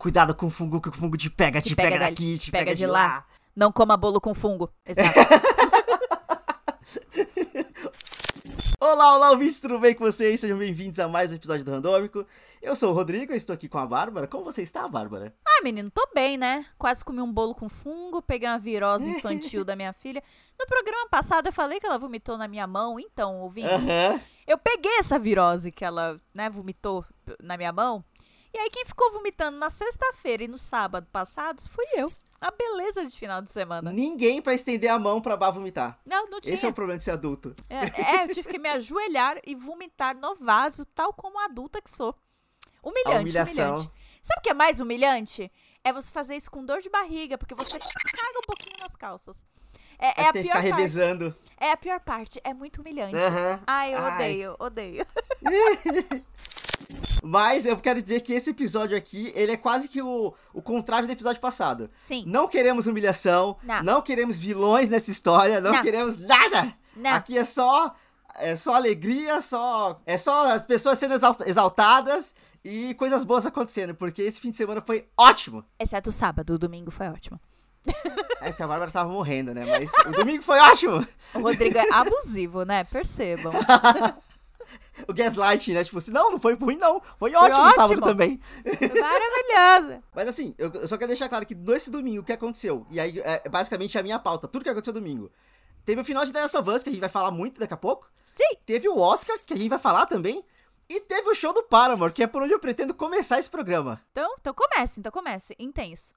Cuidado com o fungo, que o fungo te pega, te, te pega, pega, daqui, te, pega, pega, de lá. lá. Não coma bolo com fungo. Exato. olá, olá, ouvintes, tudo bem com vocês? Sejam bem-vindos a mais um episódio do Randômico. Eu sou o Rodrigo, eu estou aqui com a Bárbara. Como você está, Bárbara? Ah, menino, tô bem, né? Quase comi um bolo com fungo, peguei uma virose infantil da minha filha. No programa passado eu falei que ela vomitou na minha mão, então, ouvintes, uh -huh. eu peguei essa virose que ela, né, vomitou na minha mão e aí quem ficou vomitando na sexta-feira e no sábado passados fui eu. A beleza de final de semana. Ninguém para estender a mão pra Bá vomitar. Não, não tinha. Esse é o problema de ser adulto. É, é, eu tive que me ajoelhar e vomitar no vaso, tal como adulta que sou. Humilhante, humilhante. Sabe o que é mais humilhante? É você fazer isso com dor de barriga, porque você caga um pouquinho nas calças. É, é, é a pior ficar parte. revezando. É a pior parte. É muito humilhante. Uhum. Ai, eu Ai. odeio, odeio. Mas eu quero dizer que esse episódio aqui, ele é quase que o, o contrário do episódio passado. Sim. Não queremos humilhação, não, não queremos vilões nessa história, não, não. queremos nada. Não. Aqui é só é só alegria, só é só as pessoas sendo exaltadas e coisas boas acontecendo, porque esse fim de semana foi ótimo. Exceto o sábado, o domingo foi ótimo. É porque a Bárbara tava morrendo, né? Mas o domingo foi ótimo. O Rodrigo é abusivo, né? Percebam. o gaslight, né? Tipo assim, não, não foi ruim, não. Foi, foi ótimo, ótimo sábado também. Maravilhoso. Mas assim, eu, só quero deixar claro que nesse domingo o que aconteceu, e aí é basicamente a minha pauta, tudo que aconteceu domingo. Teve o final de The Last of Us, que a gente vai falar muito daqui a pouco. Sim. Teve o Oscar, que a gente vai falar também. E teve o show do Paramore, que é por onde eu pretendo começar esse programa. Então, então comece, então comece. Intenso.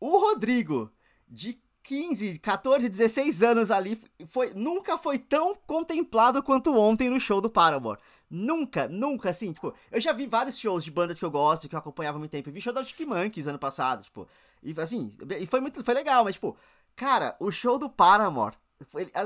O Rodrigo, de 15, 14, 16 anos ali, foi, nunca foi tão contemplado quanto ontem no show do Paramore. Nunca, nunca, assim, tipo, eu já vi vários shows de bandas que eu gosto, que eu acompanhava há muito tempo. Eu vi show da Arctic Monkeys ano passado, tipo, e assim, e foi muito, foi legal, mas, tipo, cara, o show do Paramore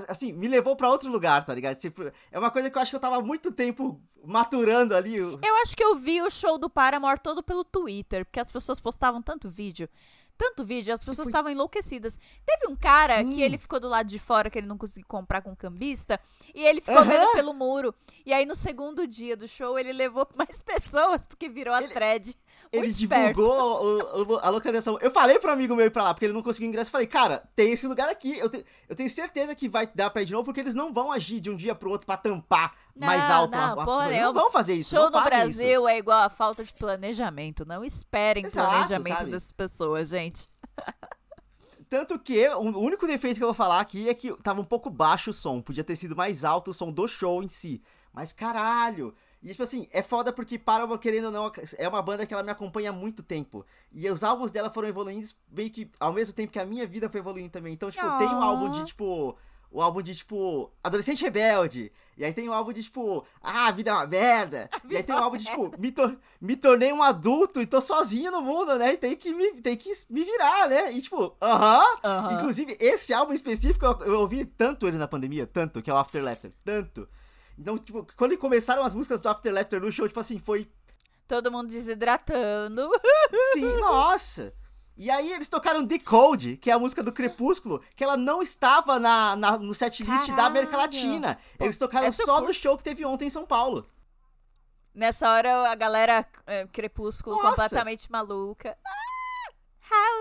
assim, me levou para outro lugar, tá ligado? Tipo, é uma coisa que eu acho que eu tava muito tempo maturando ali. Eu acho que eu vi o show do Paramore todo pelo Twitter, porque as pessoas postavam tanto vídeo tanto vídeo, as pessoas estavam enlouquecidas. Teve um cara Sim. que ele ficou do lado de fora, que ele não conseguiu comprar com cambista, e ele ficou uhum. vendo pelo muro. E aí, no segundo dia do show, ele levou mais pessoas, porque virou a thread. Ele divulgou o, o, a localização. Eu falei pro amigo meu ir pra lá, porque ele não conseguiu ingresso. Eu falei, cara, tem esse lugar aqui. Eu, te, eu tenho certeza que vai dar pra ir de novo, porque eles não vão agir de um dia pro outro pra tampar não, mais alto. Não, a, porra, não vão fazer isso. Show no Brasil isso. é igual a falta de planejamento. Não esperem Exato, planejamento sabe? dessas pessoas, gente. Tanto que o único defeito que eu vou falar aqui é que tava um pouco baixo o som. Podia ter sido mais alto o som do show em si. Mas caralho! E tipo assim, é foda porque Paramore, querendo ou não, é uma banda que ela me acompanha há muito tempo. E os álbuns dela foram evoluindo meio que ao mesmo tempo que a minha vida foi evoluindo também. Então, tipo, oh. tem um álbum de, tipo, o álbum de, tipo, Adolescente Rebelde. E aí tem o álbum de, tipo, Ah, a vida é uma merda. E aí tem o álbum de, tipo, me, tor me tornei um adulto e tô sozinho no mundo, né? E tem que me, tem que me virar, né? E, tipo, aham. Uh -huh. uh -huh. Inclusive, esse álbum específico, eu, eu, ouvi tanto ele na pandemia, tanto, que é o After Laughter, tanto. Então, tipo, quando começaram as músicas do After Laughter no show, tipo assim, foi... Todo mundo desidratando. Sim, nossa. E aí eles tocaram Decode, que é a música do Crepúsculo, que ela não estava na, na no setlist da América Latina. Eles tocaram só no show que teve ontem em São Paulo. Nessa hora a galera é, Crepúsculo Nossa. completamente maluca. Ah, how?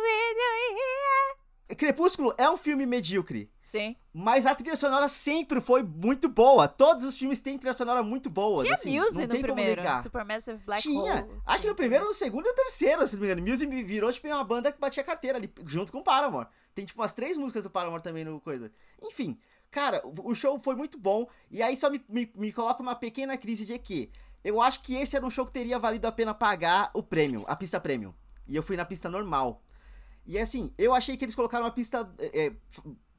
Crepúsculo é um filme medíocre. Sim. Mas a trilha sonora sempre foi muito boa. Todos os filmes têm trilha sonora muito boa. Tinha assim, Muse no primeiro. Supermassive Black Tinha. Hole. Acho que no primeiro, no segundo e no terceiro, se não me engano. Muse virou tipo uma banda que batia carteira ali, junto com o Paramore. Tem tipo umas três músicas do Paramore também no coisa. Enfim, cara, o show foi muito bom. E aí só me, me, me coloca uma pequena crise de que eu acho que esse era um show que teria valido a pena pagar o prêmio, a pista prêmio. E eu fui na pista normal. E assim, eu achei que eles colocaram uma pista. É,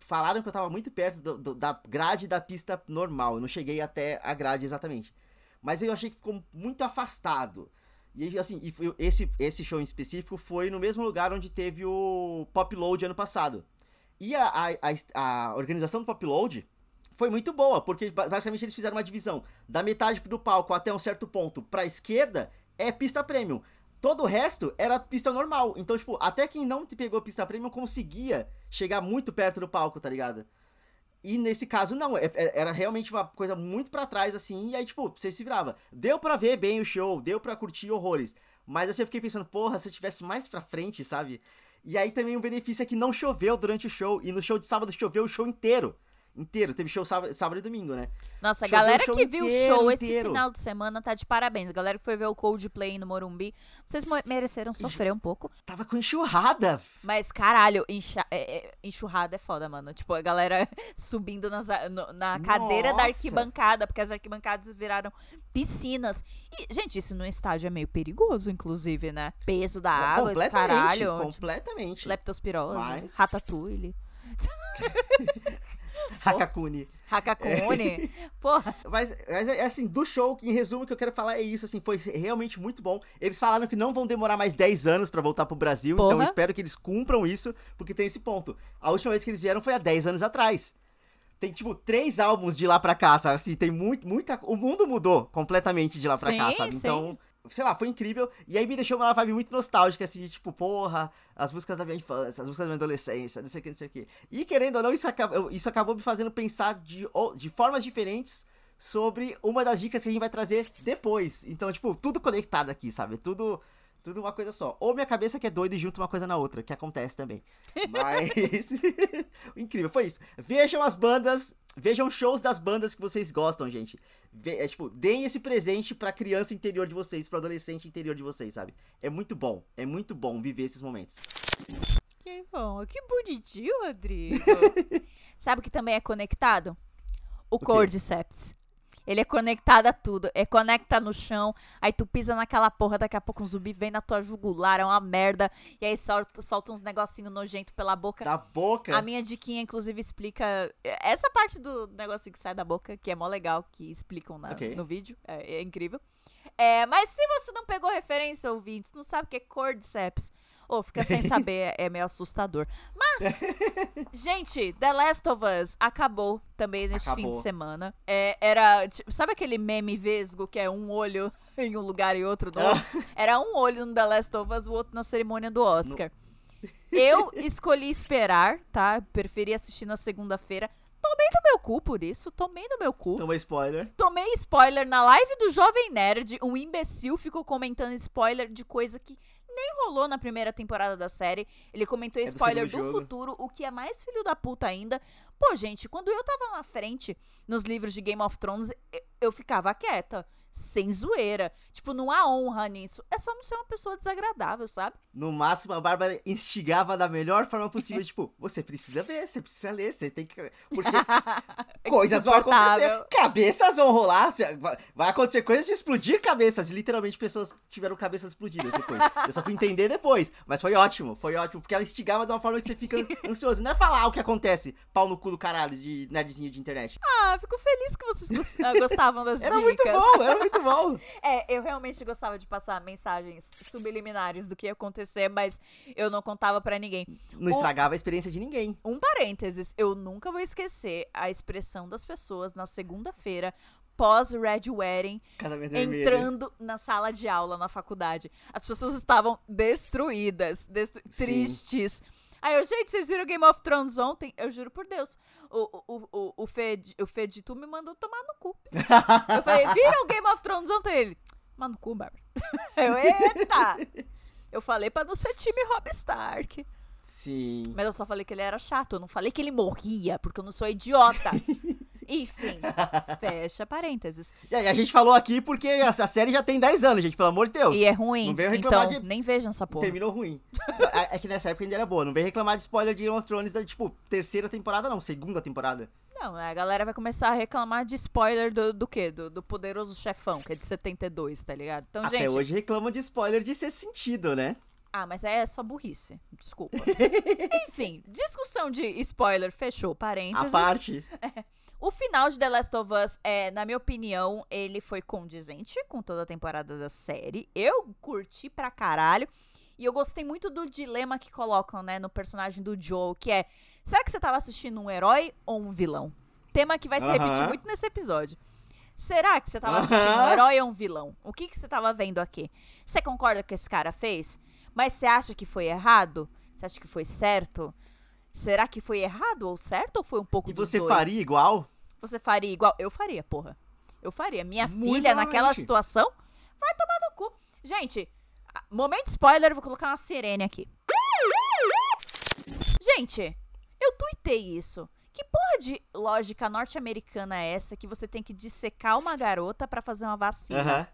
falaram que eu tava muito perto do, do, da grade da pista normal. Eu não cheguei até a grade exatamente. Mas eu achei que ficou muito afastado. E assim, e foi, esse, esse show em específico foi no mesmo lugar onde teve o Pop Load ano passado. E a, a, a, a organização do Pop Load foi muito boa, porque basicamente eles fizeram uma divisão da metade do palco até um certo ponto pra esquerda é pista premium. Todo o resto era pista normal. Então, tipo, até quem não te pegou pista premium conseguia chegar muito perto do palco, tá ligado? E nesse caso, não. É, é, era realmente uma coisa muito para trás, assim. E aí, tipo, você se virava. Deu pra ver bem o show, deu pra curtir horrores. Mas assim, eu fiquei pensando, porra, se eu tivesse mais pra frente, sabe? E aí também um benefício é que não choveu durante o show. E no show de sábado choveu o show inteiro inteiro. Teve show sábado, sábado e domingo, né? Nossa, a galera que viu o show inteiro. esse final de semana tá de parabéns. A galera que foi ver o Coldplay no Morumbi, vocês mereceram sofrer um pouco. Tava com enxurrada. Mas, caralho, enxa, é, é, enxurrada é foda, mano. Tipo, a galera subindo nas, no, na cadeira Nossa. da arquibancada, porque as arquibancadas viraram piscinas. E, gente, isso no estádio é meio perigoso, inclusive, né? Peso da água, esse caralho. Completamente. Tipo, leptospirose, Mas... ratatouille. Hakakuni. Hakakuni? Porra. Mas, mas, é assim, do show, em resumo, o que eu quero falar é isso, assim, foi realmente muito bom. Eles falaram que não vão demorar mais 10 anos para voltar pro Brasil, então Porra. então eu espero que eles cumpram isso, porque tem esse ponto. A última vez que eles vieram foi há 10 anos atrás. Tem, tipo, três álbuns de lá pra cá, sabe? Assim, tem muito, muita... O mundo mudou completamente de lá pra sim, cá, sabe? Então, sei lá, foi incrível. E aí me deixou uma vibe muito nostálgica, assim, de tipo, porra, as músicas da minha infância, as músicas da minha adolescência, não sei o que, não sei o que. E querendo ou não, isso, acabou, isso acabou me fazendo pensar de, de formas diferentes sobre uma das dicas que a gente vai trazer depois. Então, tipo, tudo conectado aqui, sabe? Tudo tudo uma coisa só. Ou minha cabeça que é doida e junta uma coisa na outra, que acontece também. Mas. Incrível, foi isso. Vejam as bandas. Vejam shows das bandas que vocês gostam, gente. É, tipo, deem esse presente pra criança interior de vocês, pro adolescente interior de vocês, sabe? É muito bom. É muito bom viver esses momentos. Que bom. Que bonitinho, Rodrigo. sabe o que também é conectado? O, o Cordyceps. Ele é conectado a tudo. É conecta no chão, aí tu pisa naquela porra, daqui a pouco um zumbi vem na tua jugular, é uma merda. E aí solta, solta uns negocinho nojento pela boca. Da boca? A minha diquinha, inclusive, explica. Essa parte do negocinho que sai da boca, que é mó legal, que explicam na, okay. no vídeo. É, é incrível. É, mas se você não pegou referência, ouvintes, não sabe o que é Cordyceps ou fica sem saber, é, é meio assustador. Mas, gente, The Last of Us acabou também neste acabou. fim de semana. É, era, tipo, sabe aquele meme vesgo que é um olho em um lugar e outro no outro? Era um olho no The Last of Us, o outro na cerimônia do Oscar. No... Eu escolhi esperar, tá? Preferi assistir na segunda-feira. Tomei do meu cu por isso, tomei do meu cu. Tomei spoiler. Tomei spoiler na live do Jovem Nerd. Um imbecil ficou comentando spoiler de coisa que nem rolou na primeira temporada da série. Ele comentou é spoiler do, do futuro, o que é mais filho da puta ainda. Pô, gente, quando eu tava na frente nos livros de Game of Thrones, eu ficava quieta sem zoeira. Tipo, não há honra nisso. É só não ser uma pessoa desagradável, sabe? No máximo, a Bárbara instigava da melhor forma possível. tipo, você precisa ver, você precisa ler, você tem que. Porque coisas vão acontecer. Cabeças vão rolar. Vai acontecer coisas de explodir cabeças. E literalmente pessoas tiveram cabeças explodidas depois. Eu só fui entender depois. Mas foi ótimo, foi ótimo. Porque ela instigava de uma forma que você fica ansioso. Não é falar o que acontece, pau no cu do caralho de nerdzinho de internet. Ah, fico feliz que vocês gostavam das era dicas. Muito bom, era muito bom. é, eu realmente gostava de passar mensagens subliminares do que ia acontecer, mas eu não contava para ninguém. Não estragava a experiência de ninguém. Um parênteses, eu nunca vou esquecer a expressão das pessoas na segunda-feira pós-Red Wedding entrando na sala de aula na faculdade. As pessoas estavam destruídas, destru tristes. Aí eu, gente, vocês viram Game of Thrones ontem? Eu juro por Deus. O, o, o, o, Fed, o Feditu me mandou tomar no cu. eu falei, viram Game of Thrones ontem? Ele, mano no cu, Bárbara. Eu, eita! Eu falei pra não ser time Rob Stark. Sim. Mas eu só falei que ele era chato. Eu não falei que ele morria, porque eu não sou idiota. Enfim, fecha parênteses. E a gente falou aqui porque a, série já tem 10 anos, gente, pelo amor de Deus. E é ruim. Não veio reclamar então, de... nem vejam essa porra. Terminou ruim. é, é que nessa época ainda era boa. Não veio reclamar de spoiler de Game of Thrones da, tipo, terceira temporada, não, segunda temporada. Não, a galera vai começar a reclamar de spoiler do, do quê? Do, do Poderoso Chefão, que é de 72, tá ligado? Então, Até gente... hoje reclamam de spoiler de ser sentido, né? Ah, mas é só burrice. Desculpa. Enfim, discussão de spoiler fechou parênteses. A parte. É. O final de The Last of Us, é, na minha opinião, ele foi condizente com toda a temporada da série. Eu curti pra caralho. E eu gostei muito do dilema que colocam, né, no personagem do Joe, que é: será que você tava assistindo um herói ou um vilão? Tema que vai se repetir muito nesse episódio. Será que você tava assistindo um herói ou um vilão? O que, que você tava vendo aqui? Você concorda com o que esse cara fez? Mas você acha que foi errado? Você acha que foi certo? Será que foi errado ou certo ou foi um pouco E você dois? faria igual? Você faria igual? Eu faria, porra. Eu faria. Minha Muito filha, naquela situação, vai tomar no cu. Gente, Momento spoiler, vou colocar uma sirene aqui. Gente, eu tuitei isso. Que porra de lógica norte-americana é essa que você tem que dissecar uma garota para fazer uma vacina? Aham.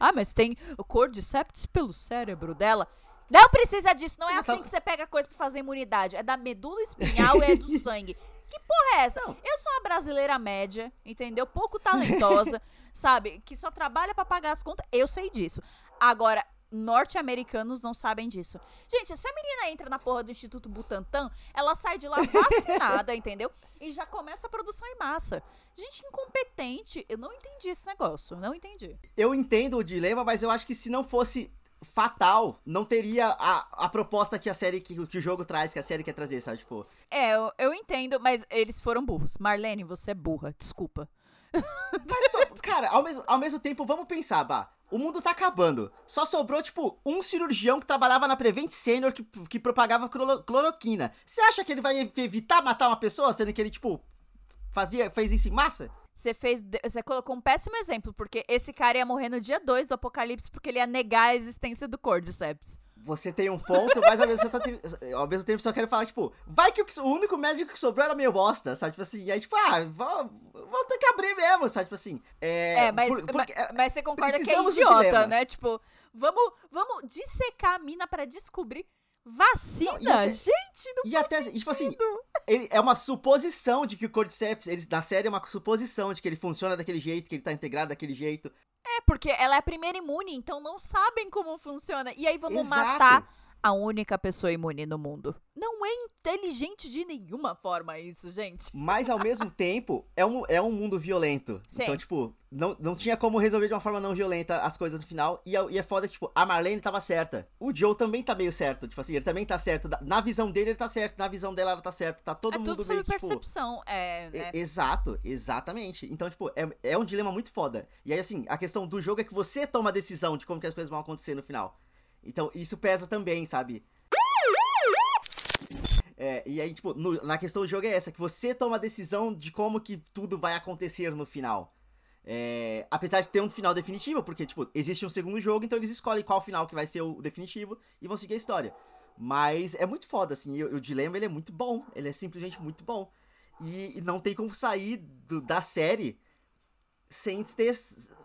Ah, mas tem o cordyceps pelo cérebro dela. Não precisa disso, não é assim que você pega coisa pra fazer imunidade. É da medula espinhal e é do sangue. Que porra é essa? Não. Eu sou uma brasileira média, entendeu? Pouco talentosa, sabe? Que só trabalha pra pagar as contas. Eu sei disso. Agora, norte-americanos não sabem disso. Gente, se a menina entra na porra do Instituto Butantan, ela sai de lá vacinada, entendeu? E já começa a produção em massa. Gente incompetente. Eu não entendi esse negócio. Não entendi. Eu entendo o dilema, mas eu acho que se não fosse fatal, não teria a, a proposta que a série, que, que o jogo traz, que a série quer trazer, sabe? Tipo, É, eu, eu entendo, mas eles foram burros. Marlene, você é burra, desculpa. Mas só, cara, ao mesmo, ao mesmo tempo, vamos pensar, bah. O mundo tá acabando. Só sobrou, tipo, um cirurgião que trabalhava na Prevent Senior que, que propagava cloro- cloroquina. Você acha que ele vai evitar matar uma pessoa, sendo que ele, tipo, fazia, fez isso em massa? Você fez. Você colocou um péssimo exemplo, porque esse cara ia morrer no dia 2 do apocalipse porque ele ia negar a existência do Cordyceps. Você tem um ponto, mas ao mesmo, tempo, ao mesmo tempo só quero falar, tipo, vai que o, único médico que sobrou era meio bosta, sabe? Tipo assim, e aí, tipo, ah, vou, vou ter que abrir mesmo, sabe? Tipo assim. É, É, mas, por- porque- mas, mas você concorda que é idiota, né? Tipo, vamos, vamos dissecar a mina pra descobrir vacina? Não, até- Gente, não E até, tipo assim, sentido. ele, é uma suposição de que o Cordyceps, eles, na série é uma suposição de que ele funciona daquele jeito, que ele tá integrado daquele jeito. É, porque ela é a primeira imune, então não sabem como funciona. E aí vamos Exato. matar a única pessoa imune no mundo. Não é inteligente de nenhuma forma isso, gente. Mas ao mesmo tempo, é um, é um mundo violento. Sim. Então, tipo, não, não tinha como resolver de uma forma não violenta as coisas no final. E, é- e é foda tipo, a Marlene tava certa. O Joe também tá meio certo. Tipo assim, ele também tá certo. Na visão dele, ele tá certo. Na visão dela, ela tá certa. Tá todo é mundo tudo meio sobre tipo... percepção. É, né? Exato, exatamente. Então, tipo, é, é um dilema muito foda. E aí, assim, a questão do jogo é que você toma a decisão de como que as coisas vão acontecer no final. Então, isso pesa também, sabe? É, e aí, tipo, no- na questão do jogo é essa, que você toma a decisão de como que tudo vai acontecer no final. É, apesar de ter um final definitivo, porque, tipo, existe um segundo jogo, então eles escolhem qual final que vai ser o definitivo e vão seguir a história. Mas é muito foda, assim, e o, o dilema ele é muito bom, ele é simplesmente muito bom. E, e não tem como sair do- da série sem ter,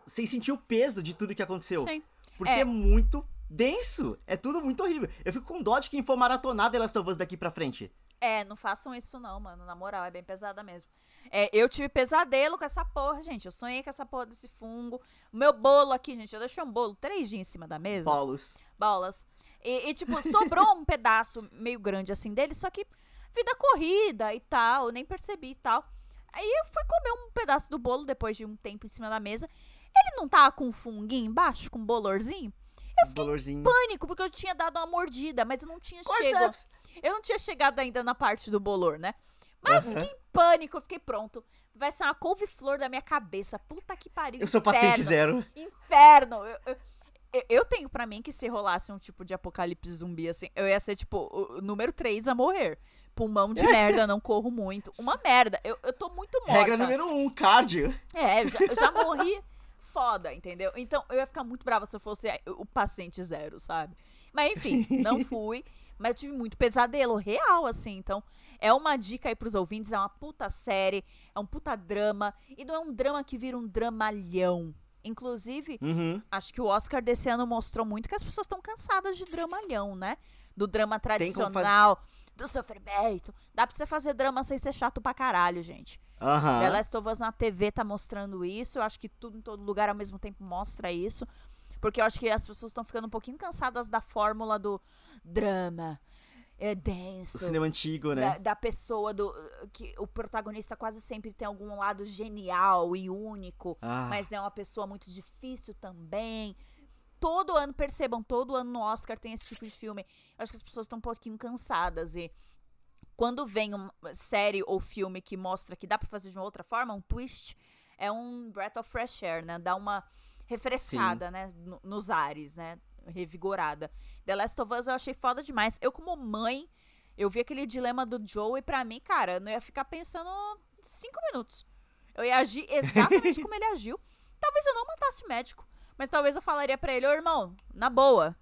sem sentir o peso de tudo que aconteceu. Sim. Porque É. é. muito denso, é tudo muito horrível. Eu fico com dó de quem for maratonar The Last of Us daqui pra frente. É, não façam isso não, mano. Na moral, é bem pesada mesmo. É, eu tive pesadelo com essa porra, gente. Eu sonhei com essa porra desse fungo. O meu bolo aqui, gente, eu deixei um bolo três dias em cima da mesa. Polos. bolas. E, e, tipo, sobrou um pedaço meio grande assim dele, só que vida corrida e tal, nem percebi e tal. Aí eu fui comer um pedaço do bolo depois de um tempo em cima da mesa. Ele não tava com um funguinho embaixo, com um bolorzinho? Bolorzinho. Pânico, porque eu tinha dado uma mordida, mas eu não tinha chegado. Eu não tinha chegado ainda na parte do bolor, né? Mas eu Aham. fiquei em pânico, eu fiquei pronto. Vai ser uma couve-flor da minha cabeça. Puta que pariu. Eu sou paciente inferno. zero. Inferno! Eu, eu- eu- eu tenho pra mim que se rolasse um tipo de apocalipse zumbi assim, eu ia ser tipo o número 3 a morrer. Pulmão de merda, não corro muito. Uma merda. Eu, eu tô muito morta. Regra número um, cardio. É, eu já, eu já morri foda, entendeu? Então eu ia ficar muito brava se eu fosse o paciente zero, sabe? Mas enfim, não fui. Mas eu tive muito pesadelo real, assim. Então, é uma dica aí pros ouvintes: é uma puta série, é um puta drama. E não é um drama que vira um dramalhão. Inclusive, Uhum. acho que o Oscar desse ano mostrou muito que as pessoas estão cansadas de dramalhão, né? Do drama Tem tradicional, do sofrimento. Dá pra você fazer drama sem ser chato pra caralho, gente. Aham. The Last of Us na TV tá mostrando isso. Eu acho que tudo em todo lugar ao mesmo tempo mostra isso. Porque eu acho que as pessoas estão ficando um pouquinho cansadas da fórmula do drama. É O denso. cinema antigo, Da, né? da pessoa do. que o protagonista quase sempre tem algum lado genial e único. Ah. Mas é uma pessoa muito difícil também. Todo ano, percebam, todo ano no Oscar tem esse tipo de filme. Eu acho que as pessoas estão um pouquinho cansadas e quando vem uma série ou filme que mostra que dá pra fazer de uma outra forma, um twist, é um breath of fresh air, né? Dá uma refrescada, né? no- nos ares, né? Revigorada. The Last of Us eu achei foda demais. Eu, como mãe, eu vi aquele dilema do Joe e pra mim, cara, eu não ia ficar pensando cinco minutos. Eu ia agir exatamente como ele agiu. Talvez eu não matasse o médico, mas talvez eu falaria pra ele, ô irmão, na boa,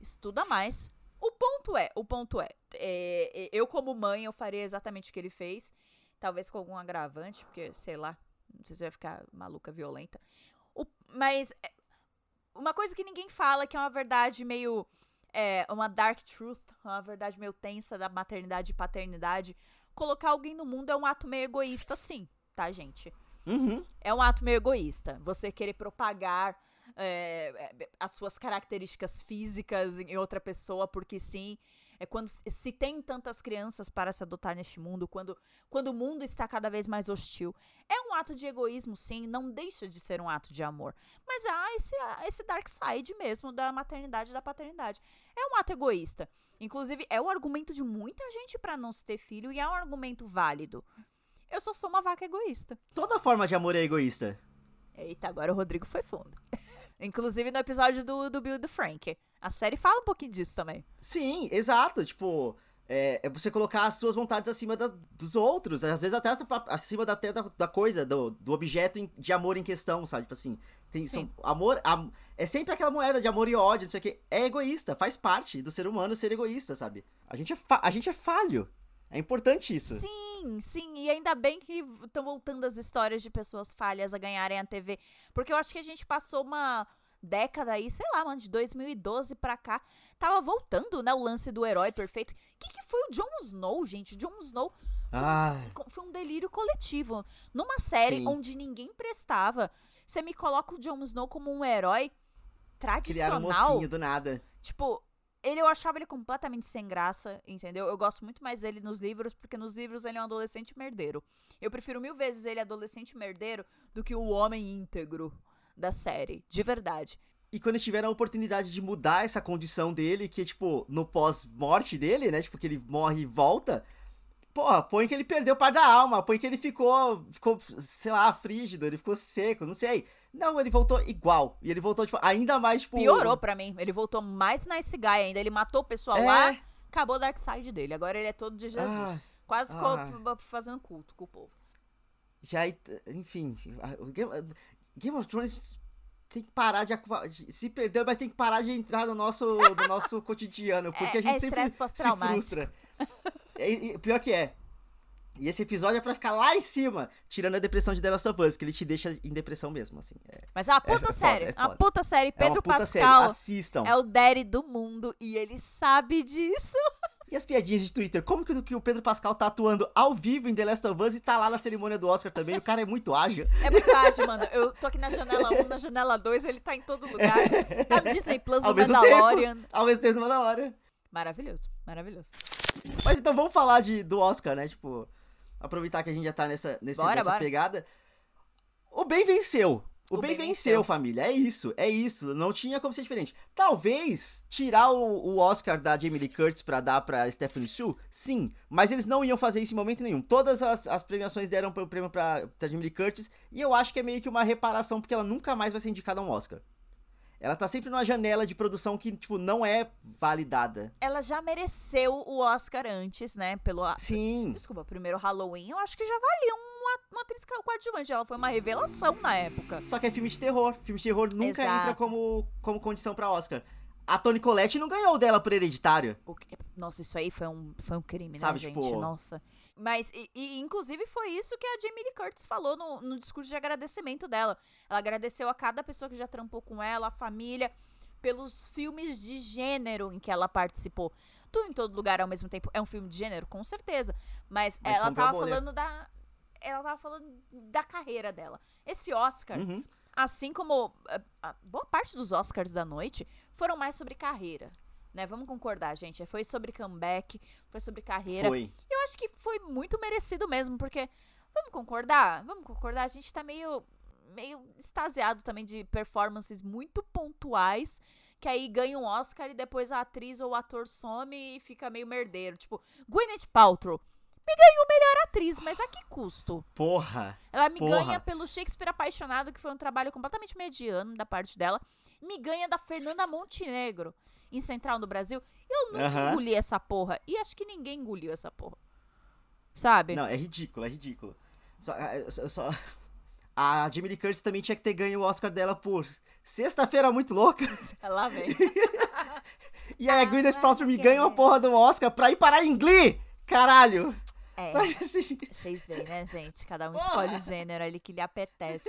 Estuda mais. O ponto é, o ponto é, é, eu como mãe, eu faria exatamente o que ele fez. Talvez com algum agravante, porque, sei lá, não sei se vai ficar maluca, violenta. O, mas é, uma coisa que ninguém fala, que é uma verdade meio. É, uma dark truth, uma verdade meio tensa da maternidade e paternidade. Colocar alguém no mundo é um ato meio egoísta, sim, tá, gente? Uhum. É um ato meio egoísta. Você querer propagar é, as suas características físicas em outra pessoa, porque sim. É quando se tem tantas crianças para se adotar neste mundo, quando, quando o mundo está cada vez mais hostil. É um ato de egoísmo, sim, não deixa de ser um ato de amor. Mas há esse, esse dark side mesmo da maternidade e da paternidade. É um ato egoísta. Inclusive, é o argumento de muita gente para não se ter filho e é um argumento válido. Eu só sou uma vaca egoísta. Toda forma de amor é egoísta. Eita, agora o Rodrigo foi fundo. Inclusive no episódio do, do Bill e do Frank. A série fala um pouquinho disso também. Sim, exato. Tipo, é, é você colocar as suas vontades acima da, dos outros. Às vezes até acima da, até da, da coisa, do, do objeto de amor em questão, sabe? Tipo assim, tem são, amor. Am, é sempre aquela moeda de amor e ódio, não sei o que. É egoísta, faz parte do ser humano ser egoísta, sabe? A gente é, a gente é falho. É importante isso. Sim, sim. E ainda bem que estão voltando as histórias de pessoas falhas a ganharem a TV. Porque eu acho que a gente passou uma década aí, sei lá, mano, de 2012 pra cá. Tava voltando, né, o lance do herói perfeito. O que, que foi o Jon Snow, gente? Jon Snow foi um delírio coletivo. Numa série sim. onde ninguém prestava, você me coloca o Jon Snow como um herói tradicional. Criaram um mocinho do nada. Tipo, ele eu achava ele completamente sem graça, entendeu? Eu gosto muito mais dele nos livros, porque nos livros ele é um adolescente merdeiro. Eu prefiro mil vezes ele adolescente merdeiro do que o homem íntegro da série, de verdade. E quando eles tiveram a oportunidade de mudar essa condição dele, que é tipo, no pós-morte dele, né? Tipo, que ele morre e volta. Porra, põe que ele perdeu parte da alma, põe que ele ficou, ficou, sei lá, frígido, ele ficou seco, não sei. Não, ele voltou igual. E ele voltou, tipo, ainda mais, tipo. Piorou pra mim. Ele voltou mais nice guy ainda. Ele matou o pessoal é... lá, acabou o Dark Side dele. Agora ele é todo de Jesus. Ah, Quase ficou ah. fazendo culto com o povo. Já, enfim. Game of Thrones tem que parar de, se perdeu, mas tem que parar de entrar no nosso, no nosso cotidiano, porque é, a gente é sempre se frustra. é, pior que é. E esse episódio é pra ficar lá em cima, tirando a depressão de The Last of Us, que ele te deixa em depressão mesmo, assim. É, Mas é uma puta é, série, é uma puta série. Pedro puta Pascal série. Assistam. é o daddy do mundo e ele sabe disso. E as piadinhas de Twitter? Como que, o Pedro Pascal tá atuando ao vivo em The Last of Us e tá lá na cerimônia do Oscar também? O cara é muito ágil. É muito ágil, mano. Eu tô aqui na janela 1, na janela 2, ele tá em todo lugar. Tá no Disney Plus, no Mandalorian. Tempo, ao mesmo tempo no Mandalorian. Maravilhoso, maravilhoso. Mas então vamos falar de, do Oscar, né? Tipo, aproveitar que a gente já tá nessa, nesse, bora, nessa bora. pegada. O bem venceu. O, o bem, bem venceu, venceu, família. É isso, é isso. Não tinha como ser diferente. Talvez tirar o, o Oscar da Jamie Lee Curtis pra dar pra Stephanie Sue, sim. Mas eles não iam fazer isso em momento nenhum. Todas as, as premiações deram o prêmio pra, pra Jamie Lee Curtis. E eu acho que é meio que uma reparação, porque ela nunca mais vai ser indicada a um Oscar. Ela tá sempre numa janela de produção que, tipo, não é validada. Ela já mereceu o Oscar antes, né? Pelo. Sim. Desculpa, primeiro Halloween, eu acho que já valia uma, uma atriz coadjuvante. Ela foi uma revelação na época. Só que é filme de terror. Filme de terror nunca Exato. entra como, como condição pra Oscar. A Toni Collette não ganhou dela por hereditário. Nossa, isso aí foi um, foi um crime, né, Sabe, gente? Tipo... Nossa. Mas, e, e, inclusive, foi isso que a Jamie Lee Curtis falou no, no discurso de agradecimento dela. Ela agradeceu a cada pessoa que já trampou com ela, a família, pelos filmes de gênero em que ela participou. Tudo em todo lugar ao mesmo tempo é um filme de gênero, com certeza. Mas, Mas ela tava falando da. Ela tava falando da carreira dela. Esse Oscar, uhum. assim como a, a boa parte dos Oscars da noite, foram mais sobre carreira né? Vamos concordar, gente. Foi sobre comeback, foi sobre carreira. Foi. Eu acho que foi muito merecido mesmo, porque vamos concordar? Vamos concordar, a gente tá meio meio extasiado também de performances muito pontuais, que aí ganha um Oscar e depois a atriz ou o ator some e fica meio merdeiro, tipo, Gwyneth Paltrow me ganhou melhor atriz, mas a que custo? Porra! Ela me porra. ganha pelo Shakespeare Apaixonado, que foi um trabalho completamente mediano da parte dela. Me ganha da Fernanda Montenegro, em Central no Brasil. Eu nunca uhum. engoli essa porra. E acho que ninguém engoliu essa porra. Sabe? Não, é ridículo, é ridículo. Só, é, só, a Jamie Lee Curtis também tinha que ter ganho o Oscar dela por Sexta-feira Muito Louca. Lá vem. E aí a Gwyneth Paltrow me ganha uma porra do Oscar pra ir parar em Glee! Caralho! É, assim? vocês veem, né, gente? Cada um escolhe o gênero ali que lhe apetece.